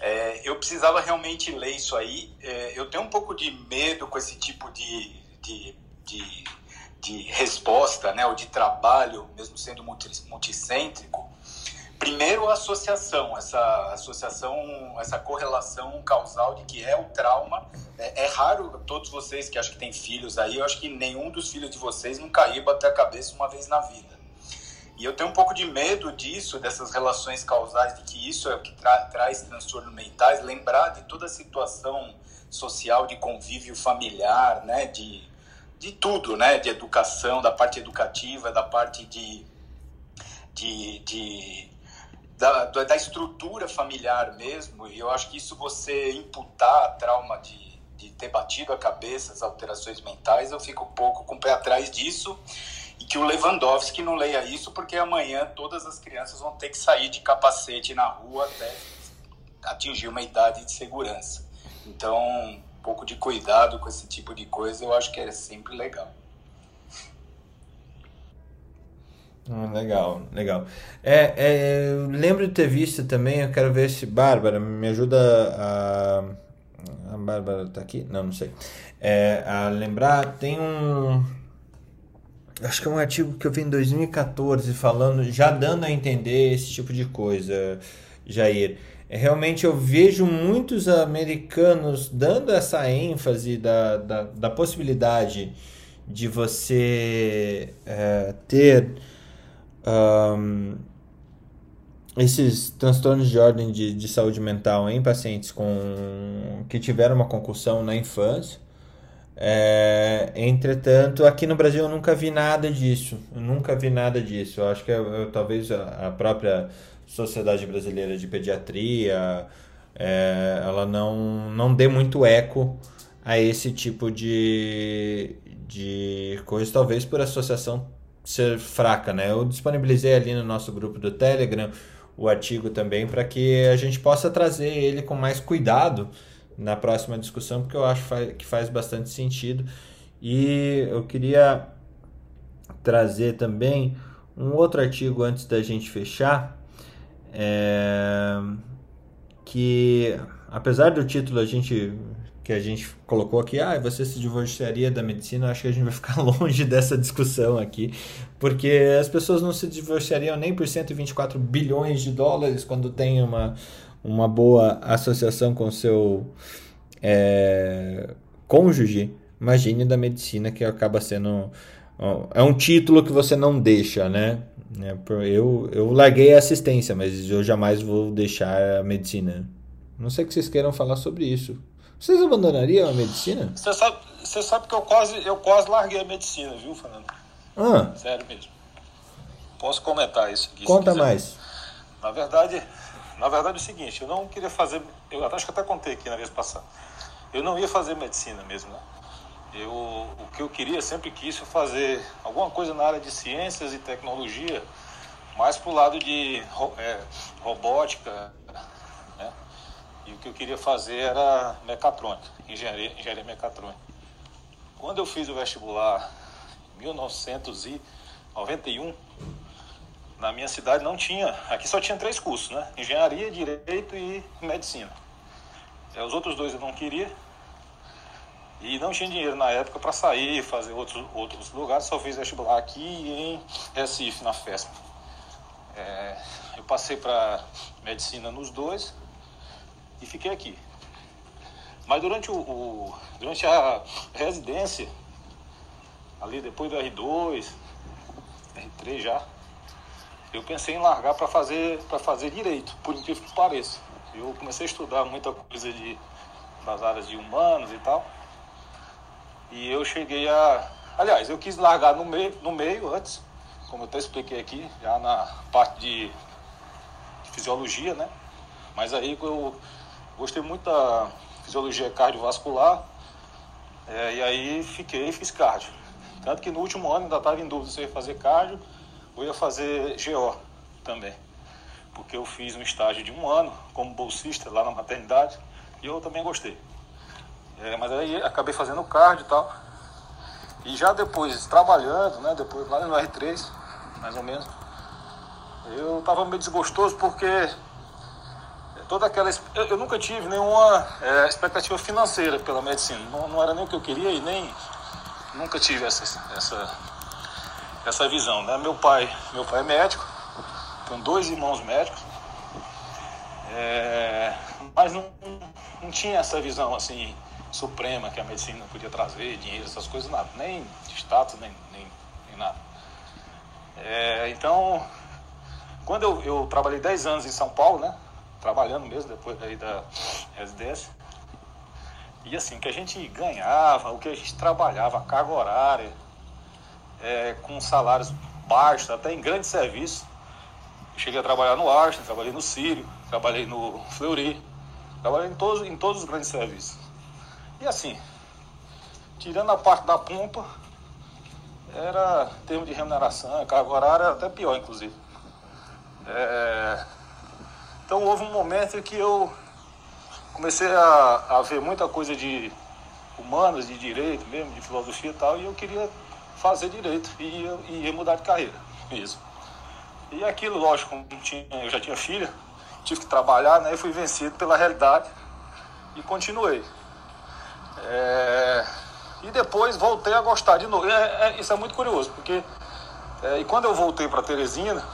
É, eu precisava realmente ler isso aí. É, eu tenho um pouco de medo com esse tipo de, de, de, de resposta, né, ou de trabalho, mesmo sendo multicêntrico, Primeiro, a associação, essa associação, essa correlação causal de que é o trauma. É, é, raro, todos vocês que acham que têm filhos aí, eu acho que nenhum dos filhos de vocês não caiu bater a cabeça uma vez na vida. E eu tenho um pouco de medo disso, dessas relações causais, de que isso é o que tra traz transtornos mentais, lembrar de toda a situação social de convívio familiar, né, de, de tudo, né, de educação, da parte educativa, da parte de, de, de da, da estrutura familiar mesmo, e eu acho que isso você imputar trauma de, de ter batido a cabeça, as alterações mentais, eu fico um pouco com o pé atrás disso, e que o Lewandowski não leia isso, porque amanhã todas as crianças vão ter que sair de capacete na rua até atingir uma idade de segurança. Então, um pouco de cuidado com esse tipo de coisa, eu acho que é sempre legal. Hum, legal, legal. É, é, lembro de ter visto também, eu quero ver se. Bárbara, me ajuda a. A Bárbara tá aqui? Não, não sei. É, a lembrar, tem um. Acho que é um artigo que eu vi em 2014 falando, já dando a entender esse tipo de coisa, Jair. É, realmente eu vejo muitos americanos dando essa ênfase da, da, da possibilidade de você é, ter um, esses transtornos de ordem de, de saúde mental em pacientes com que tiveram uma concussão na infância. É, entretanto, aqui no Brasil eu nunca vi nada disso. Eu nunca vi nada disso. Eu acho que eu, eu, talvez a, a, própria Sociedade Brasileira de Pediatria é, ela não, não dê muito eco a esse tipo de, de coisa, talvez por associação ser fraca, né? Eu disponibilizei ali no nosso grupo do Telegram o artigo também para que a gente possa trazer ele com mais cuidado na próxima discussão, porque eu acho que faz bastante sentido. E eu queria trazer também um outro artigo antes da gente fechar, é... que apesar do título a gente que a gente colocou aqui, ah, você se divorciaria da medicina, acho que a gente vai ficar longe dessa discussão aqui, porque as pessoas não se divorciariam nem por 124 bilhões de dólares quando tem uma, uma boa associação com seu é, cônjuge. Imagine da medicina que acaba sendo. É um título que você não deixa, né? É, eu, eu larguei a assistência, mas eu jamais vou deixar a medicina. Não sei que vocês queiram falar sobre isso. Vocês abandonariam a medicina? Você sabe, você sabe que eu quase, eu quase larguei a medicina, viu, Fernando? Ah. Sério mesmo. Posso comentar isso aqui? Conta mais. Na verdade, na verdade é o seguinte, eu não queria fazer, eu acho que até contei aqui na vez passada. Eu não ia fazer medicina mesmo, né? Eu, o que eu queria, sempre quis fazer alguma coisa na área de ciências e tecnologia, mais pro lado de é, robótica, e o que eu queria fazer era mecatrônica, engenharia, engenharia mecatrônica. Quando eu fiz o vestibular em 1991, na minha cidade não tinha, aqui só tinha três cursos, né? Engenharia, Direito e Medicina. É, os outros dois eu não queria. E não tinha dinheiro na época para sair, fazer outros, outros lugares, só fiz vestibular aqui em Recife, na festa. É, eu passei para medicina nos dois, e fiquei aqui. Mas durante, o, o, durante a residência, ali depois do R2, R3 já, eu pensei em largar para fazer, fazer direito, por incrível que pareça. Eu comecei a estudar muita coisa de, das áreas de humanos e tal. E eu cheguei a. Aliás, eu quis largar no meio, no meio antes, como eu até expliquei aqui, já na parte de, de fisiologia, né? Mas aí eu gostei muito da fisiologia cardiovascular, é, e aí fiquei e fiz cardio. Tanto que no último ano ainda estava em dúvida se eu ia fazer cardio ou ia fazer GO também. Porque eu fiz um estágio de um ano como bolsista lá na maternidade e eu também gostei. É, mas aí acabei fazendo cardio e tal. E já depois, trabalhando, né, depois lá no R3, mais ou menos, eu estava meio desgostoso porque toda aquela. Eu, eu nunca tive nenhuma é, expectativa financeira pela medicina. Não, não, era nem o que eu queria e nem. Nunca tive essa, essa, essa visão. Né? Meu, pai, meu pai é médico, tenho dois irmãos médicos, é, mas não, não tinha essa visão assim suprema que a medicina podia trazer, dinheiro, essas coisas, nada. Nem status, nem, nem, nem nada. É, então, quando eu, eu trabalhei 10 anos em São Paulo, né? Trabalhando mesmo depois aí da residência. E assim, que a gente ganhava, o que a gente trabalhava, carga horária, é, com salários baixos, até em grande serviço. Cheguei a trabalhar no Ashton, trabalhei no Sírio, trabalhei no Fleury, trabalhei em todos, em todos os grandes serviços. E assim, tirando a parte da pompa, era termo de remuneração, carga horária até pior, inclusive. É, então houve um momento em que eu comecei a, a ver muita coisa de humanas, de direito mesmo, de filosofia e tal, e eu queria fazer direito e ia, mudar de carreira mesmo. E aquilo, lógico, eu já tinha filha, tive que trabalhar, né? E fui vencido pela realidade e continuei. É, e depois voltei a gostar de novo. É, é, isso é muito curioso, porque é, e quando eu voltei para Teresina,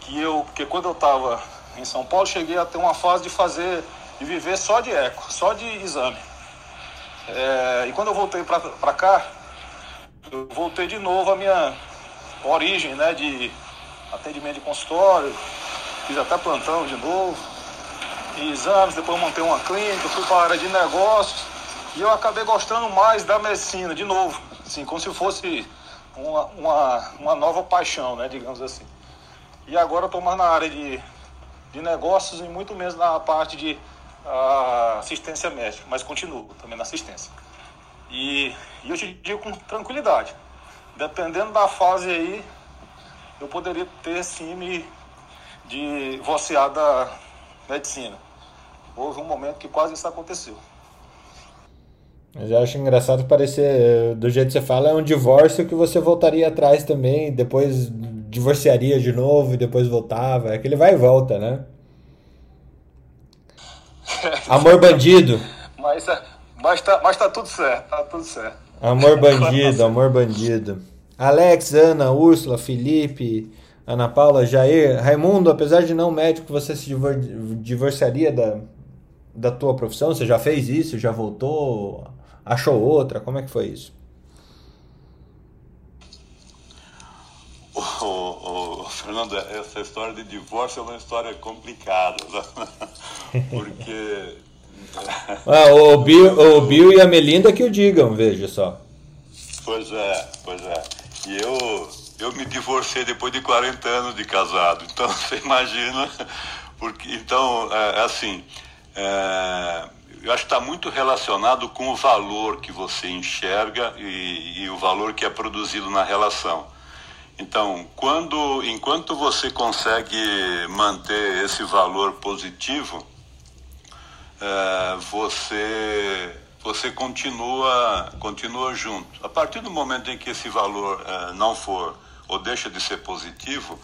que eu, porque quando eu estava em São Paulo, cheguei a ter uma fase de fazer, de viver só de eco, só de exame. É, e quando eu voltei para cá, eu voltei de novo à minha origem, né, de atendimento de consultório, fiz até plantão de novo, exames, depois montei uma clínica, fui para a área de negócios, e eu acabei gostando mais da medicina, de novo, assim, como se fosse uma, uma, uma nova paixão, né, digamos assim. E agora eu estou mais na área de de negócios e muito menos na parte de uh, assistência médica, mas continuo também na assistência. E, e eu te digo com tranquilidade, dependendo da fase aí, eu poderia ter sim me divorciar da medicina. Houve um momento que quase isso aconteceu. Mas eu acho engraçado parecer, do jeito que você fala, é um divórcio que você voltaria atrás também, depois divorciaria de novo e depois voltava. É aquele vai e volta, né? Amor bandido. Mas, mas, tá, mas tá tudo certo, tá tudo certo. Amor bandido, amor bandido. Alex, Ana, Úrsula, Felipe, Ana Paula, Jair, Raimundo, apesar de não médico, você se divor divorciaria da, da tua profissão? Você já fez isso? Já voltou? Achou outra? Como é que foi isso? O, o, Fernando, essa história de divórcio é uma história complicada, porque... ah, o, Bill, o Bill e a Melinda que o digam, veja só. Pois é, pois é. E eu, eu me divorciei depois de 40 anos de casado, então você imagina, porque, então, é, é assim, é, eu acho que está muito relacionado com o valor que você enxerga e, e o valor que é produzido na relação. Então, quando, enquanto você consegue manter esse valor positivo, é, você você continua continua junto. A partir do momento em que esse valor é, não for ou deixa de ser positivo,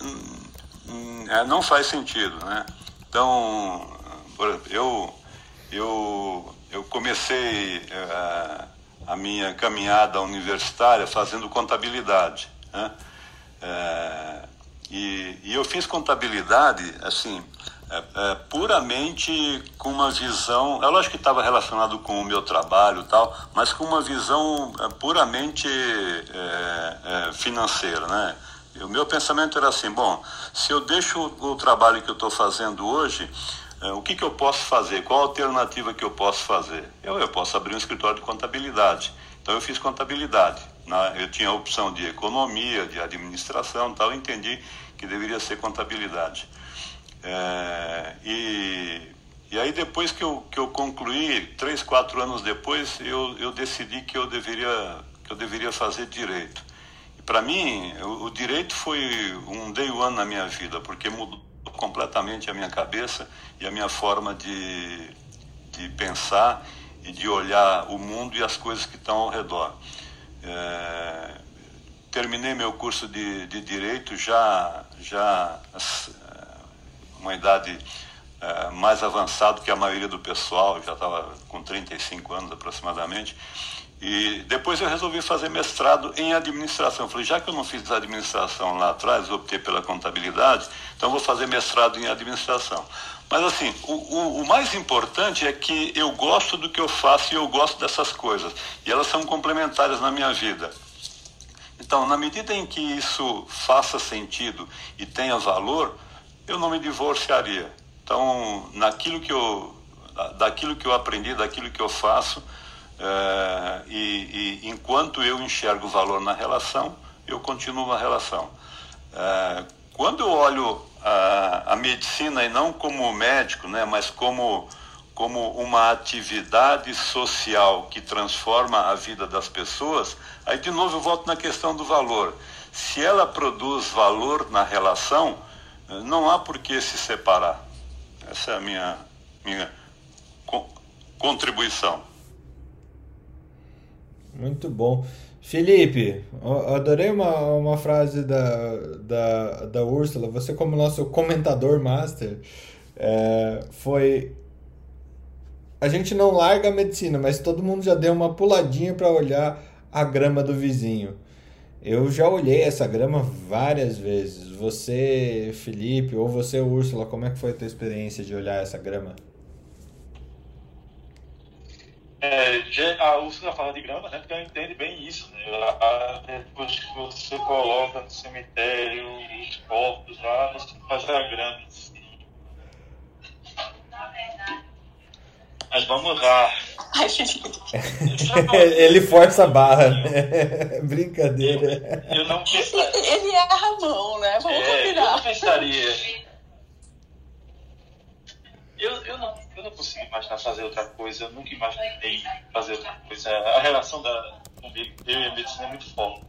hum, é, não faz sentido, né? Então, eu eu eu comecei é, a minha caminhada universitária fazendo contabilidade. Né? É, e, e, eu fiz contabilidade, assim, é, é, puramente com uma visão, eu acho que estava relacionado com o meu trabalho e tal, mas com uma visão é, puramente é, é, financeira, né? O meu pensamento era assim, bom, se eu deixo o, trabalho que eu estou fazendo hoje, É, o que, que eu posso fazer? Qual a alternativa que eu posso fazer? Eu, eu posso abrir um escritório de contabilidade. Então eu fiz contabilidade. Eu tinha a opção de economia, de administração, tal. Entendi que deveria ser contabilidade. É, e, e aí depois que eu, que eu concluí, três, quatro anos depois, eu, eu decidi que eu deveria que eu deveria fazer direito. E para mim, o, o direito foi um day one na minha vida, porque mudou completamente a minha cabeça e a minha forma de, de pensar e de olhar o mundo e as coisas que estão ao redor. É, terminei meu curso de, de direito já já uma idade é, mais avançada que a maioria do pessoal, já estava com 35 anos aproximadamente. E depois eu resolvi fazer mestrado em administração. Falei, já que eu não fiz administração lá atrás, optei pela contabilidade, então vou fazer mestrado em administração. Mas assim, o, o, o, mais importante é que eu gosto do que eu faço e eu gosto dessas coisas. E elas são complementares na minha vida. Então, na medida em que isso faça sentido e tenha valor, eu não me divorciaria. Então, naquilo que eu, daquilo que eu aprendi, daquilo que eu faço, é, e, e, enquanto eu enxergo valor na relação, eu continuo a relação. É, quando eu olho a, a, medicina, e não como médico, né, mas como, como uma atividade social que transforma a vida das pessoas, aí de novo eu volto na questão do valor. Se ela produz valor na relação, não há por que se separar. Essa é a minha, minha contribuição. Muito bom. Felipe, adorei uma, uma frase da, da, da Úrsula, você como nosso comentador master, é, foi a gente não larga a medicina, mas todo mundo já deu uma puladinha para olhar a grama do vizinho. Eu já olhei essa grama várias vezes. Você, Felipe, ou você, Úrsula, como é que foi a tua experiência de olhar essa grama? É, a Úrsula fala de grama, né? Porque ela entende bem isso, né? depois que você coloca no cemitério os corpos lá, você faz a grama. Mas vamos lá. Ele força a barra, né? Brincadeira. Eu, eu não pensaria. Ele erra a mão, né? Vamos é, combinar. Eu não pensaria. Eu, eu não eu não consigo imaginar fazer outra coisa, eu nunca imaginei fazer outra coisa. A relação da, comigo, eu e a medicina é muito forte.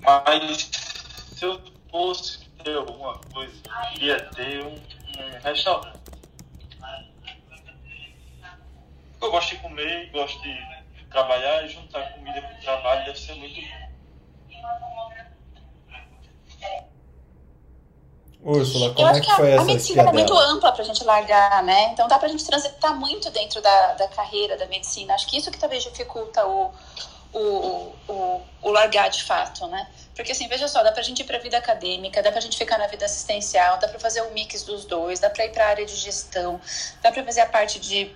Mas se eu fosse ter alguma coisa, eu queria ter um, um restaurante. Eu gosto de comer, gosto de trabalhar e juntar comida com trabalho deve ser muito bom. Úrsula, como é que, que foi a, essa a medicina é muito ampla para a gente largar, né? Então dá para a gente transitar muito dentro da, da carreira da medicina. Acho que isso que talvez dificulta o, o, o, o largar de fato, né? Porque assim, veja só, dá para a gente ir para a vida acadêmica, dá para a gente ficar na vida assistencial, dá para fazer o um mix dos dois, dá para ir para a área de gestão, dá para fazer a parte de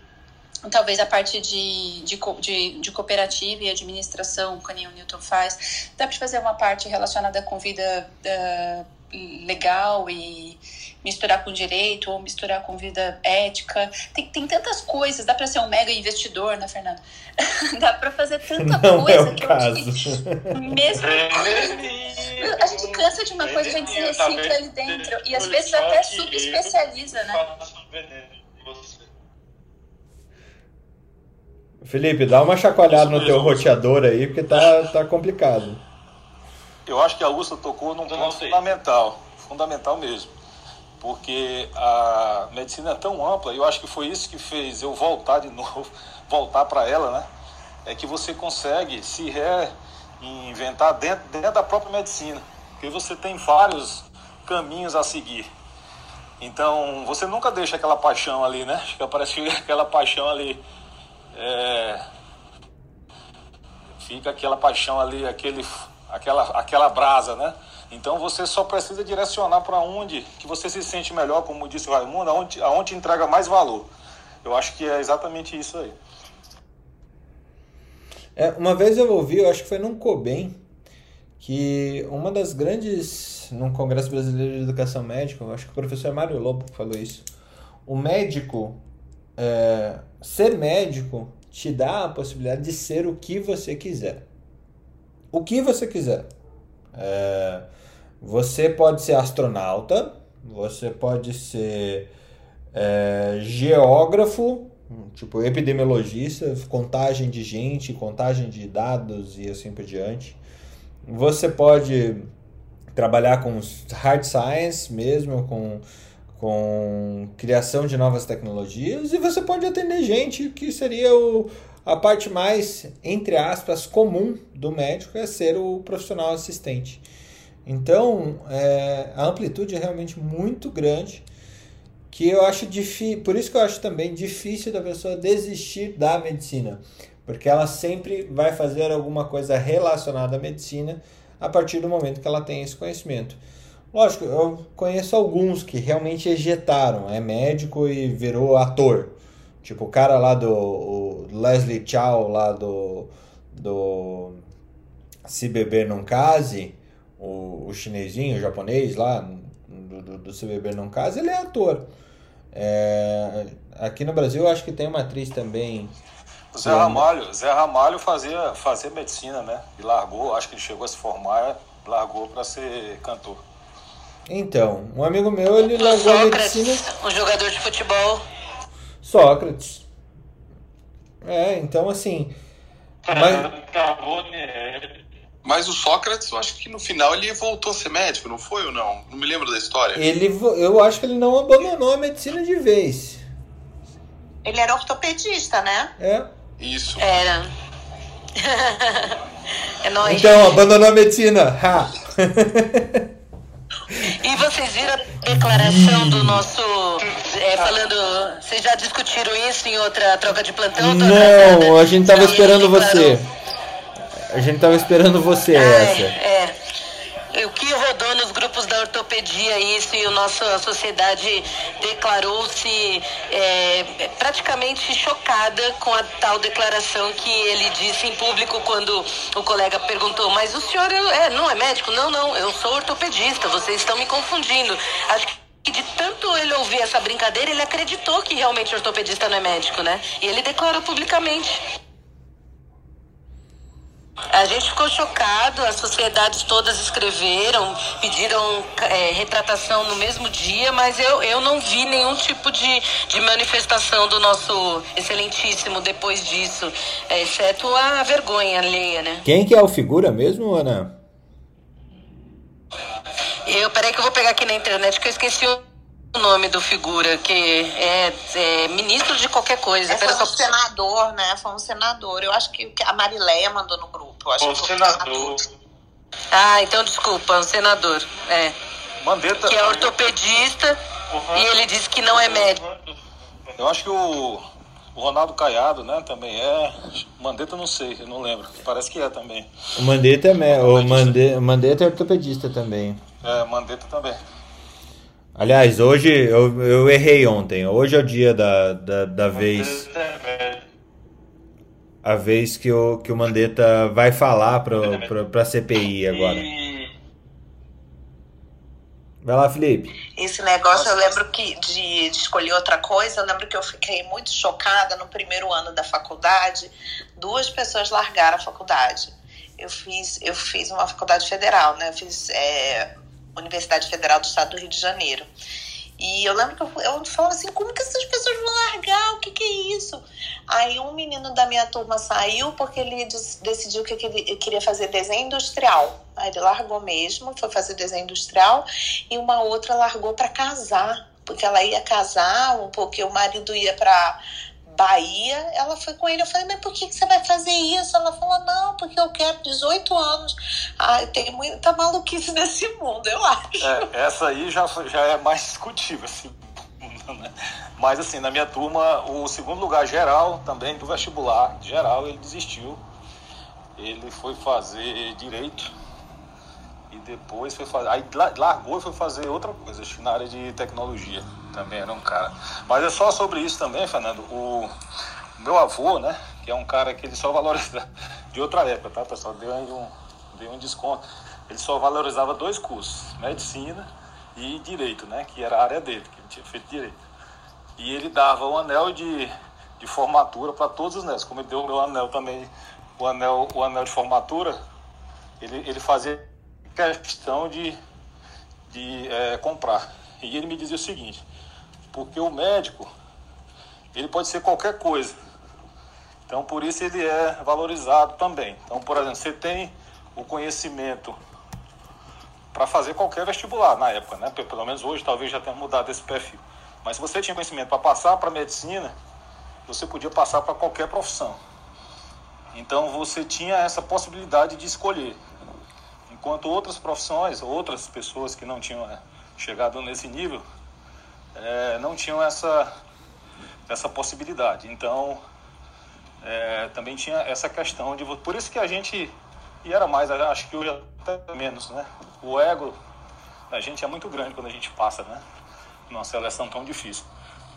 talvez a parte de, de, de, de, cooperativa e administração, que o Newton faz, dá para fazer uma parte relacionada com vida uh, legal e misturar com direito ou misturar com vida ética. Tem, tem tantas coisas, dá para ser um mega investidor, né, Fernando? dá para fazer tanta Não coisa é que caso. eu que mesmo a gente cansa de uma coisa, a gente se recicla ali dentro e às vezes até subespecializa, né? Felipe, dá uma chacoalhada no teu roteador aí, porque tá, tá complicado eu acho que a USA tocou num ponto fundamental, fundamental mesmo. Porque a medicina é tão ampla, e eu acho que foi isso que fez eu voltar de novo, voltar para ela, né? É que você consegue se reinventar dentro, dentro da própria medicina. Porque você tem vários caminhos a seguir. Então, você nunca deixa aquela paixão ali, né? Acho que parece que aquela paixão ali. É... Fica aquela paixão ali, aquele aquela, aquela brasa, né? Então você só precisa direcionar para onde que você se sente melhor, como disse o Raimundo, aonde, aonde entrega mais valor. Eu acho que é exatamente isso aí. É, uma vez eu ouvi, eu acho que foi num Cobem, que uma das grandes, num Congresso Brasileiro de Educação Médica, eu acho que o professor Mário Lobo falou isso, o médico, é, ser médico te dá a possibilidade de ser o que você quiser. O que você quiser. É, você pode ser astronauta, você pode ser é, geógrafo, tipo epidemiologista, contagem de gente, contagem de dados e assim por diante. Você pode trabalhar com hard science mesmo, com, com criação de novas tecnologias, e você pode atender gente que seria o, a parte mais, entre aspas, comum do médico, é ser o profissional assistente. Então, é, a amplitude é realmente muito grande, que eu acho difícil, por isso que eu acho também difícil da pessoa desistir da medicina, porque ela sempre vai fazer alguma coisa relacionada à medicina a partir do momento que ela tem esse conhecimento. Lógico, eu conheço alguns que realmente ejetaram, é médico e virou ator. Tipo o cara lá do Leslie Chow, lá do, do Se Beber Não Case, o, o chinesinho, o japonês lá, do, do, do Se Beber Não Case, ele é ator. É, aqui no Brasil eu acho que tem uma atriz também Zé Ramalho, Zé Ramalho fazia, fazia medicina, né? E largou, acho que ele chegou a se formar, largou para ser cantor. Então, um amigo meu, ele largou a medicina. Um jogador de futebol. Sócrates. É, então assim. Mas... Mas o Sócrates, eu acho que no final ele voltou a ser médico, não foi ou não? Não me lembro da história. Ele, eu acho que ele não abandonou a medicina de vez. Ele era ortopedista, né? É. Isso. Era. é nóis. Então, abandonou a medicina. Ha. E vocês viram a declaração do nosso. É, falando. Vocês já discutiram isso em outra troca de plantão? Não, a gente tava esperando você. A gente tava esperando você Ai, essa. É. O que rodou nos grupos da ortopedia isso e a nossa sociedade declarou-se é, praticamente chocada com a tal declaração que ele disse em público quando o colega perguntou, mas o senhor é, não é médico? Não, não, eu sou ortopedista, vocês estão me confundindo. Acho que de tanto ele ouvir essa brincadeira, ele acreditou que realmente ortopedista não é médico, né? E ele declarou publicamente. A gente ficou chocado, as sociedades todas escreveram, pediram é, retratação no mesmo dia, mas eu, eu não vi nenhum tipo de, de manifestação do nosso excelentíssimo depois disso, é, exceto a vergonha alheia, né? Quem que é o figura mesmo, Ana? Eu, peraí que eu vou pegar aqui na internet que eu esqueci o nome do figura, que é, é ministro de qualquer coisa. É, foi um senador, né? Foi um senador. Eu acho que a Marileia mandou no grupo. Eu acho um que senador. Ah, então desculpa, um senador. É. Mandetta. Que é ortopedista e ele disse que não é médico. Eu acho que o, o Ronaldo Caiado, né, também é. Mandetta eu não sei, eu não lembro. Parece que é também. O Mandetta é, o Mande- o Mandetta é ortopedista também. É, Mandetta também. Aliás, hoje eu, eu errei ontem. Hoje é o dia da, da, da vez. A vez que o, que o Mandetta vai falar pro, pro, pra CPI agora. Vai lá, Felipe. Esse negócio, eu lembro que de, de escolher outra coisa, eu lembro que eu fiquei muito chocada no primeiro ano da faculdade. Duas pessoas largaram a faculdade. Eu fiz, eu fiz uma faculdade federal, né? Eu fiz é, Universidade Federal do Estado do Rio de Janeiro. E eu lembro que eu, eu falava assim, como que essas pessoas vão largar? O que, que é isso? Aí um menino da minha turma saiu porque ele decidiu que ele queria fazer desenho industrial. Aí ele largou mesmo, foi fazer desenho industrial, e uma outra largou para casar, porque ela ia casar, porque o marido ia para Bahia, ela foi com ele. Eu falei, mas por que, que você vai fazer isso? Ela falou, não, porque eu quero 18 anos. Ai, tem muita maluquice nesse mundo, eu acho. É, essa aí já, já é mais discutível, assim. né? Mas assim, na minha turma, o segundo lugar geral também do vestibular geral, ele desistiu. Ele foi fazer direito depois foi fazer. Aí la- largou e foi fazer outra coisa, acho que na área de tecnologia. Também era um cara. Mas é só sobre isso também, Fernando. O meu avô, né? Que é um cara que ele só valoriza de outra época, tá, pessoal? Deu um, deu um desconto. Ele só valorizava dois cursos, medicina e direito, né? Que era a área dele, que ele tinha feito direito. E ele dava o anel de, de formatura para todos os netos. Como ele deu o meu anel também, o anel, o anel de formatura, ele, ele fazia questão de, de é, comprar. E ele me dizia o seguinte, porque o médico, ele pode ser qualquer coisa. Então, por isso ele é valorizado também. Então, por exemplo, você tem o conhecimento para fazer qualquer vestibular na época, né? Pelo menos hoje talvez já tenha mudado esse perfil. Mas se você tinha conhecimento para passar para medicina, você podia passar para qualquer profissão. Então você tinha essa possibilidade de escolher. Enquanto outras profissões, outras pessoas que não tinham é, chegado nesse nível, é, não tinham essa, essa possibilidade. Então é, também tinha essa questão de. Por isso que a gente. E era mais, acho que hoje até menos, né? O ego da gente é muito grande quando a gente passa, né? Numa seleção tão difícil.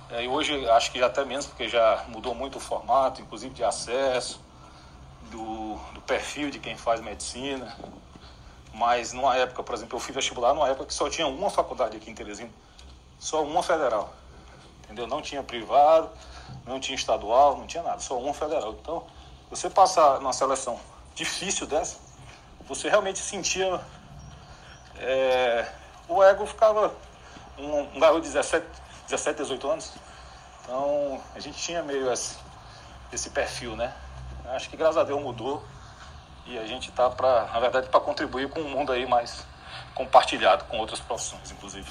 É, e hoje acho que até menos, porque já mudou muito o formato, inclusive de acesso, do, do perfil de quem faz medicina. Mas numa época, por exemplo, eu fui vestibular numa época que só tinha uma faculdade aqui em Teresina, só uma federal. Entendeu? Não tinha privado, não tinha estadual, não tinha nada, só uma federal. Então, você passar numa seleção difícil dessa, você realmente sentia. É, o ego ficava. Um, um garoto de 17, 17, 18 anos. Então, a gente tinha meio esse, esse perfil, né? Acho que graças a Deus mudou. E a gente está, na verdade, para contribuir com um mundo aí mais compartilhado com outras profissões, inclusive.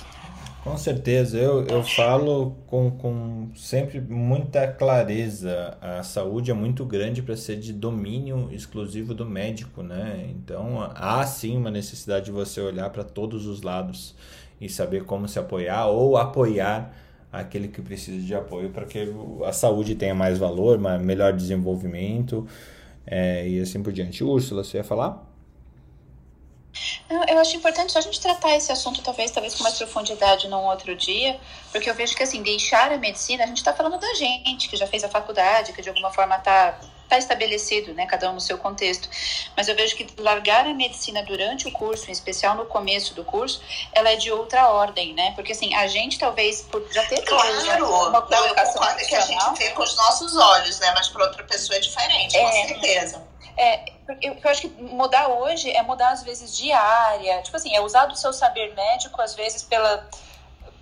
Com certeza, eu, eu falo com, com sempre muita clareza. A saúde é muito grande para ser de domínio exclusivo do médico, né? Então há sim uma necessidade de você olhar para todos os lados e saber como se apoiar ou apoiar aquele que precisa de apoio para que a saúde tenha mais valor, melhor desenvolvimento é, e assim por diante. Úrsula, você ia falar? Eu acho importante a gente tratar esse assunto, talvez, talvez com mais profundidade num outro dia, porque eu vejo que, assim, deixar a medicina, a gente está falando da gente, que já fez a faculdade, que de alguma forma está tá estabelecido, né, cada um no seu contexto. Mas eu vejo que largar a medicina durante o curso, em especial no começo do curso, ela é de outra ordem, né? Porque, assim, a gente talvez por já ter claro, uma não, eu concordo que a gente vê com os nossos olhos, né? Mas para outra pessoa é diferente, é, com certeza. É, eu, eu acho que mudar hoje é mudar às vezes de área, tipo assim, é usar do seu saber médico às vezes pela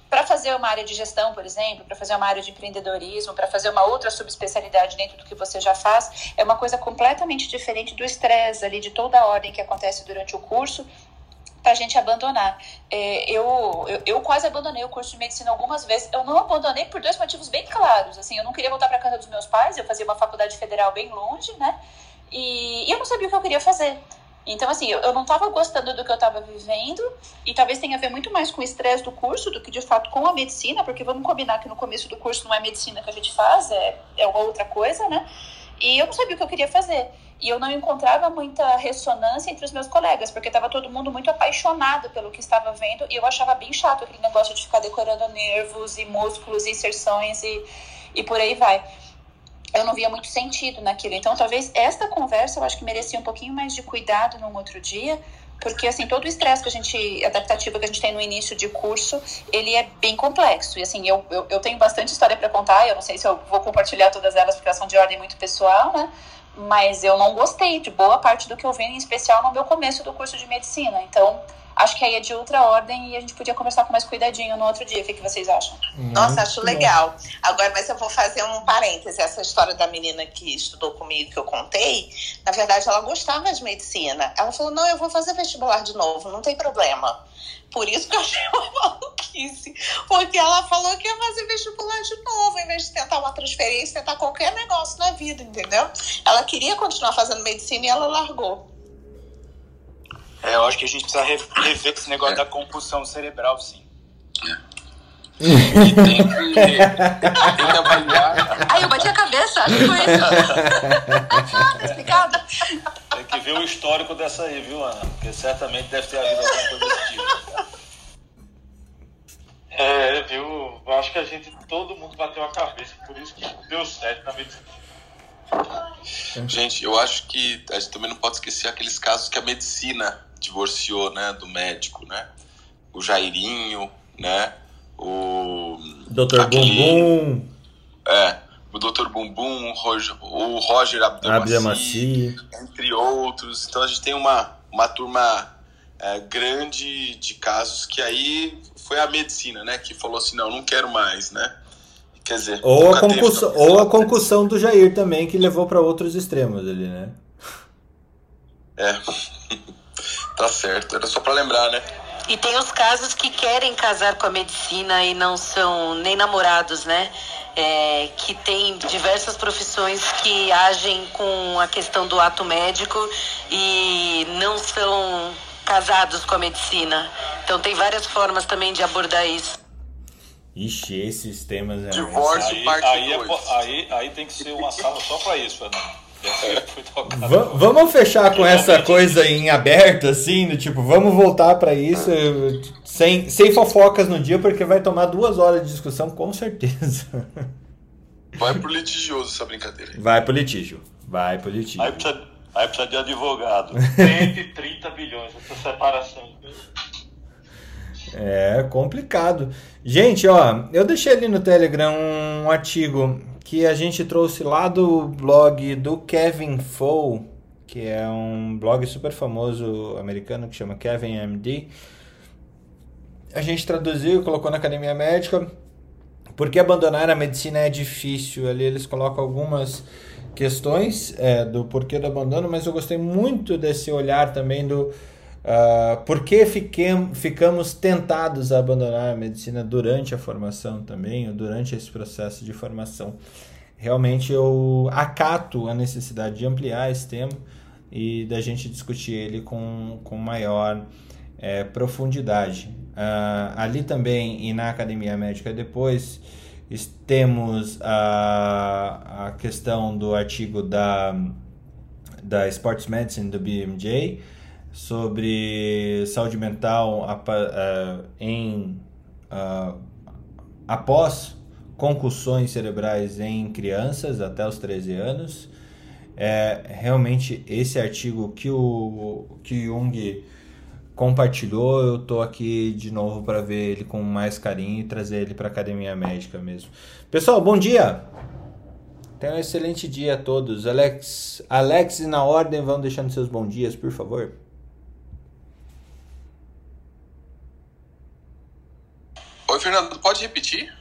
para fazer uma área de gestão, por exemplo, para fazer uma área de empreendedorismo, para fazer uma outra subespecialidade dentro do que você já faz, é uma coisa completamente diferente do estresse ali, de toda a ordem que acontece durante o curso, para a gente abandonar. É, eu, eu, eu, quase abandonei o curso de medicina algumas vezes. Eu não abandonei por dois motivos bem claros. Assim, eu não queria voltar para casa dos meus pais, eu fazia uma faculdade federal bem longe, né? E, e eu não sabia o que eu queria fazer. Então, assim, eu, não estava gostando do que eu estava vivendo, e talvez tenha a ver muito mais com o estresse do curso do que de fato com a medicina, porque vamos combinar que no começo do curso não é medicina que a gente faz, é, é uma outra coisa, né? E eu não sabia o que eu queria fazer. E eu não encontrava muita ressonância entre os meus colegas, porque estava todo mundo muito apaixonado pelo que estava vendo, e eu achava bem chato aquele negócio de ficar decorando nervos e músculos e inserções e, e por aí vai eu não via muito sentido naquilo. Então, talvez esta conversa eu acho que merecia um pouquinho mais de cuidado num outro dia, porque assim todo o estresse que a gente adaptativo que a gente tem no início de curso ele é bem complexo. E assim eu, eu, eu tenho bastante história para contar eu não sei se eu vou compartilhar todas elas porque elas são de ordem muito pessoal né? Mas eu não gostei de boa parte do que eu vi em especial no meu começo do curso de medicina. Então acho que aí é de outra ordem e a gente podia conversar com mais cuidadinho no outro dia. O que, que vocês acham? Nossa, acho legal. Agora, mas eu vou fazer um parêntese. Essa história da menina que estudou comigo, que eu contei, na verdade, ela gostava de medicina. Ela falou: não, eu vou fazer vestibular de novo, não tem problema. Por isso que eu achei uma maluquice. Porque ela falou que ia fazer vestibular de novo, em vez de tentar uma transferência, tentar qualquer negócio na vida, entendeu? Ela queria continuar fazendo medicina e ela largou. É, eu acho que a gente precisa rever esse negócio é. da compulsão cerebral, sim. É. E tem que, tem que avaliar. Ai, eu bati a cabeça, acho que foi isso. tá explicado? Tem que ver o histórico dessa aí, viu, Ana? Porque certamente deve ter havido alguma coisa desse tipo. É, viu? Eu acho que a gente, todo mundo bateu a cabeça, por isso que deu certo na medicina. Gente, eu acho que a gente também não pode esquecer aqueles casos que a medicina divorciou, né, do médico, né? O Jairinho, né? o. Dr. Bumbum. É, o Dr. Bumbum, o Roger, o Roger Abdelmaci, entre outros. Então a gente tem uma, uma turma é, grande de casos que aí foi a medicina, né? Que falou assim, não, não quero mais, né? Quer dizer, Ou a, teve concussão, talvez, ou a concussão do Jair também, que levou para outros extremos ali, né? É, tá certo, era só pra lembrar, né? E tem os casos que querem casar com a medicina e não são nem namorados, né? É, que tem diversas profissões que agem com a questão do ato médico e não são casados com a medicina. Então tem várias formas também de abordar isso. Ixi, esses temas é. Divórcio, Aí, parte aí, é 2. po- aí, aí tem que ser uma sala só pra isso, Fernando. Vamos fechar com essa coisa em aberto, assim, do tipo, vamos voltar pra isso sem, sem fofocas no dia, porque vai tomar duas horas de discussão, com certeza. Vai pro litigioso essa brincadeira. aí. Vai pro litígio. Vai pro litígio. Aí precisa, aí precisa de advogado. 130 bilhões essa separação. É complicado. Gente, ó, eu deixei ali no Telegram um artigo que a gente trouxe lá do blog do Kevin Fou, que é um blog super famoso americano que chama Kevin MD. A gente traduziu, colocou na Academia Médica. Porque abandonar a medicina é difícil. Ali eles colocam algumas questões é, do porquê do abandono, mas eu gostei muito desse olhar também do ah, por que fiquem, ficamos tentados a abandonar a medicina durante a formação também, ou durante esse processo de formação. Realmente eu acato a necessidade de ampliar esse tema e da gente discutir ele com, com maior é, profundidade. Ah, ali também e na Academia Médica depois temos a, a questão do artigo da, da Sports Medicine do BMJ sobre saúde mental ah, em após concussões cerebrais em crianças até os 13 anos. É, realmente esse artigo que o que Jung compartilhou, eu tô aqui de novo para ver ele com mais carinho e trazer ele para academia médica mesmo. Pessoal, bom dia. Tenham um excelente dia a todos. Alex, Alex e na ordem vão deixando seus bons dias, por favor. Oi, Fernando, pode repetir?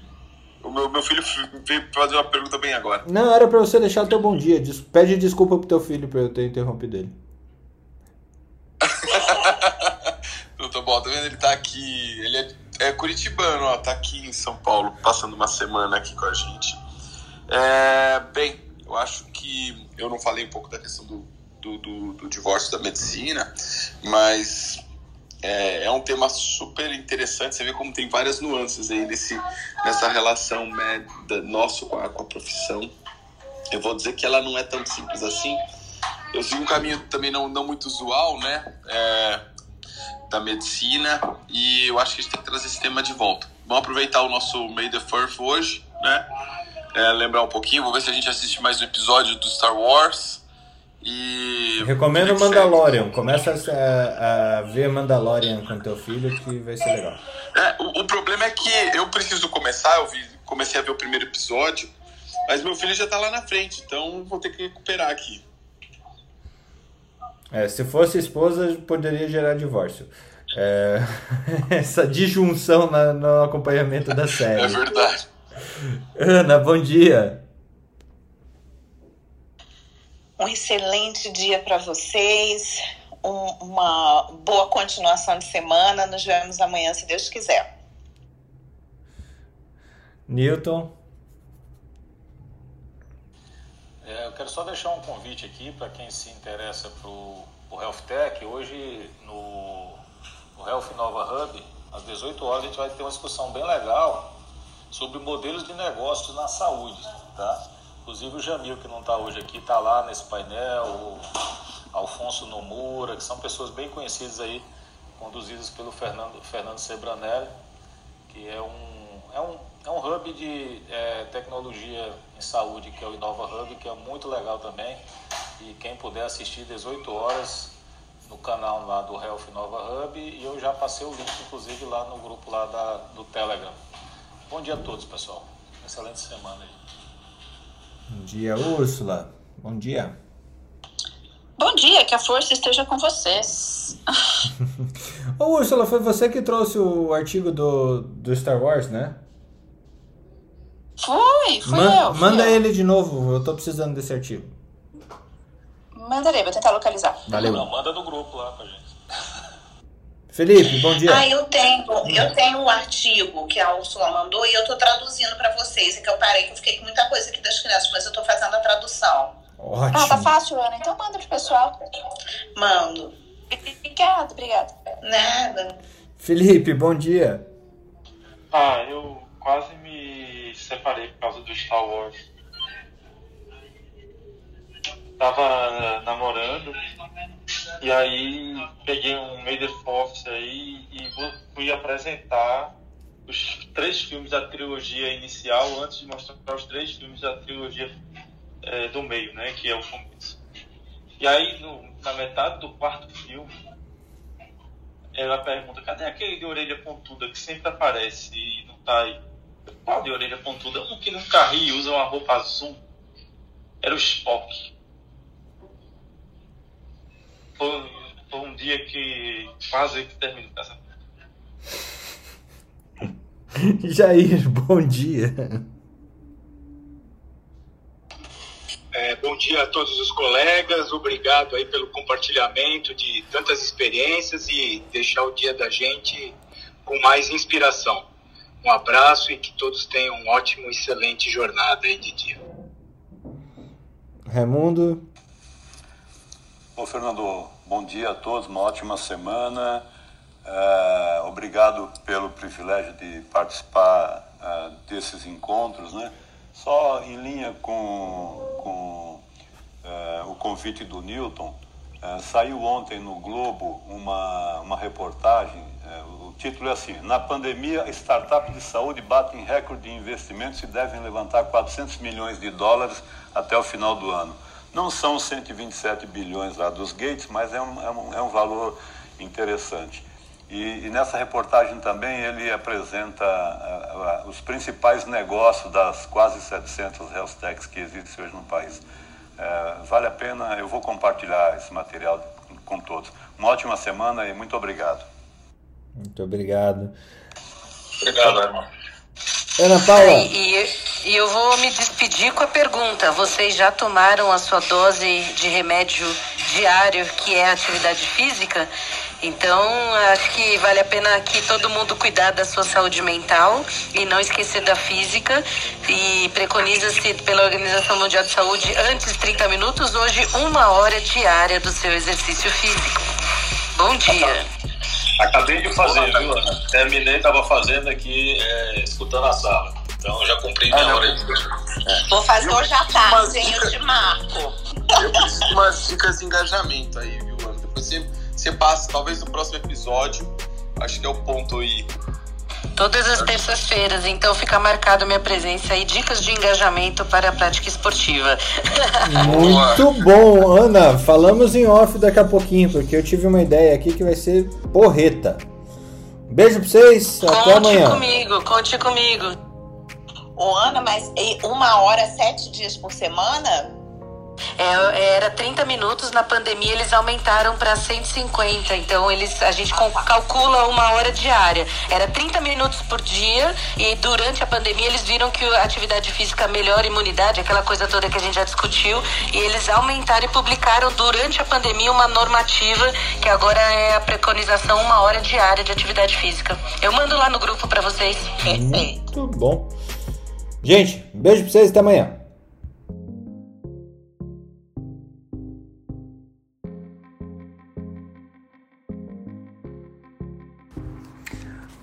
O meu, meu filho veio fazer uma pergunta bem agora. Não, era para você deixar o teu bom dia. Des- Pede desculpa pro teu filho por eu ter interrompido ele. Não, tá bom, tá vendo? Ele tá aqui. Ele é, é curitibano, ó, tá aqui em São Paulo, passando uma semana aqui com a gente. É, bem, eu acho que eu não falei um pouco da questão do, do, do- do divórcio da medicina, mas é, é um tema super interessante. Você vê como tem várias nuances aí nesse, nessa relação né, nosso com a, com a profissão. Eu vou dizer que ela não é tão simples assim. Eu sigo um caminho também não, não muito usual, né? É, da medicina e eu acho que a gente tem que trazer esse tema de volta. Vamos aproveitar o nosso May the Fourth hoje, né? É, lembrar um pouquinho, vou ver se a gente assiste mais um episódio do Star Wars e... Recomendo Mandalorian. Começa a, a ver Mandalorian com teu filho que vai ser legal. É, o, o problema é que eu preciso começar, eu vi, comecei a ver o primeiro episódio, mas meu filho já tá lá na frente, então vou ter que recuperar aqui. É, se fosse esposa, poderia gerar divórcio. É, essa disjunção na- no acompanhamento da É série. verdade. Ana, bom dia. Um excelente dia para vocês, um- uma boa continuação de semana. Nos vemos amanhã, se Deus quiser. Newton. É, eu quero só deixar um convite aqui para quem se interessa para o Health Tech. Hoje, no, no Health Nova Hub, às 18 horas, a gente vai ter uma discussão bem legal sobre modelos de negócios na saúde. Tá? Inclusive o Jamil, que não está hoje aqui, está lá nesse painel, o Alfonso Nomura, que são pessoas bem conhecidas aí, conduzidas pelo Fernando, Fernando Sebranelli, que é um, é um, é um hub de é, tecnologia em saúde, que é o Inova Hub, que é muito legal também. E quem puder assistir 18 horas no canal lá do Health Nova Hub, e eu já passei o link, inclusive, lá no grupo lá da, do Telegram. Bom dia a todos, pessoal. Excelente semana aí. Bom dia, Úrsula. Bom dia. Bom dia, que a força esteja com vocês. Ô, Úrsula, foi você que trouxe o artigo do, do Star Wars, né? Fui, fui Man- eu. fui manda eu. ele de novo, eu tô precisando desse artigo. Mandarei, vou tentar localizar. Valeu. Não, manda no grupo lá pra gente. Felipe, bom dia. Ah, eu tenho, eu tenho um artigo que a Úrsula mandou e eu tô traduzindo para vocês. É que eu parei, que eu fiquei com muita coisa aqui das crianças, mas eu tô fazendo a tradução. Ah, tá Ótimo. fácil, Ana. Então manda pro pessoal. Mando. Obrigada, obrigada. Nada. Felipe, bom dia. Ah, eu quase me separei por causa do Star Wars. Tava namorando e aí peguei um Made of Office aí e fui apresentar os três filmes da trilogia inicial antes de mostrar os três filmes da trilogia eh, do meio, né? Que é o começo. E aí, no- na metade do quarto filme, ela pergunta, cadê aquele de orelha pontuda que sempre aparece e não tá aí? Qual de orelha pontuda? Um que nunca ri usa uma roupa azul. Era o Spock. Foi, foi um dia que quase que terminou o casamento. Jair, bom dia. É, bom dia a todos os colegas, obrigado aí pelo compartilhamento de tantas experiências e deixar o dia da gente com mais inspiração. Um abraço e que todos tenham um ótimo, excelente jornada aí de dia. Raimundo, Ô, Fernando, bom dia a todos, uma ótima semana. É, obrigado pelo privilégio de participar é, desses encontros, né? Só em linha com, com é, o convite do Newton, saiu ontem no Globo uma, uma reportagem, o título é assim, na pandemia, startups de saúde batem recorde de investimentos e devem levantar 400 milhões de dólares até o final do ano. Não são os 127 bilhões lá dos Gates, mas é um, é um, é um valor interessante. E, e nessa reportagem também ele apresenta os principais negócios das quase 700 health techs que existem hoje no país. Eh, vale a pena, eu vou compartilhar esse material com todos. Uma ótima semana e muito obrigado. muito obrigado. Obrigado, irmão. Ana Paula, E, e eu vou me despedir com a pergunta: vocês já tomaram a sua dose de remédio diário, que é atividade física? Então, acho que vale a pena que todo mundo cuidar da sua saúde mental e não esquecer da física. E preconiza-se pela Organização Mundial de Saúde antes 30 minutos, hoje uma hora diária do seu exercício físico. Bom dia. Acabei de fazer, viu, Ana? Terminei, tava fazendo aqui, é, escutando a sala. Então já cumpri minha hora. Vou fazer hoje à tarde, hein? Eu te marco. Eu preciso de umas dicas de engajamento aí, viu, Ana? Depois você, você passa, talvez no próximo episódio. Acho que é o ponto aí. Todas as terças-feiras, então fica marcado minha presença e dicas de engajamento para a prática esportiva. muito bom. Ana, falamos em off daqui a pouquinho, porque eu tive uma ideia aqui que vai ser porreta. Beijo pra vocês, até conte amanhã. comigo, conte comigo. Ô, Ana, mas uma hora, sete dias por semana? É, era 30 minutos, na pandemia eles aumentaram para 150, então eles, a gente calcula uma hora diária. Era 30 minutos por dia e durante a pandemia eles viram que a atividade física melhora a imunidade, aquela coisa toda que a gente já discutiu, e eles aumentaram e publicaram durante a pandemia uma normativa que agora é a preconização uma hora diária de atividade física. Eu mando lá no grupo para vocês. Muito bom. Gente, beijo pra vocês, até amanhã.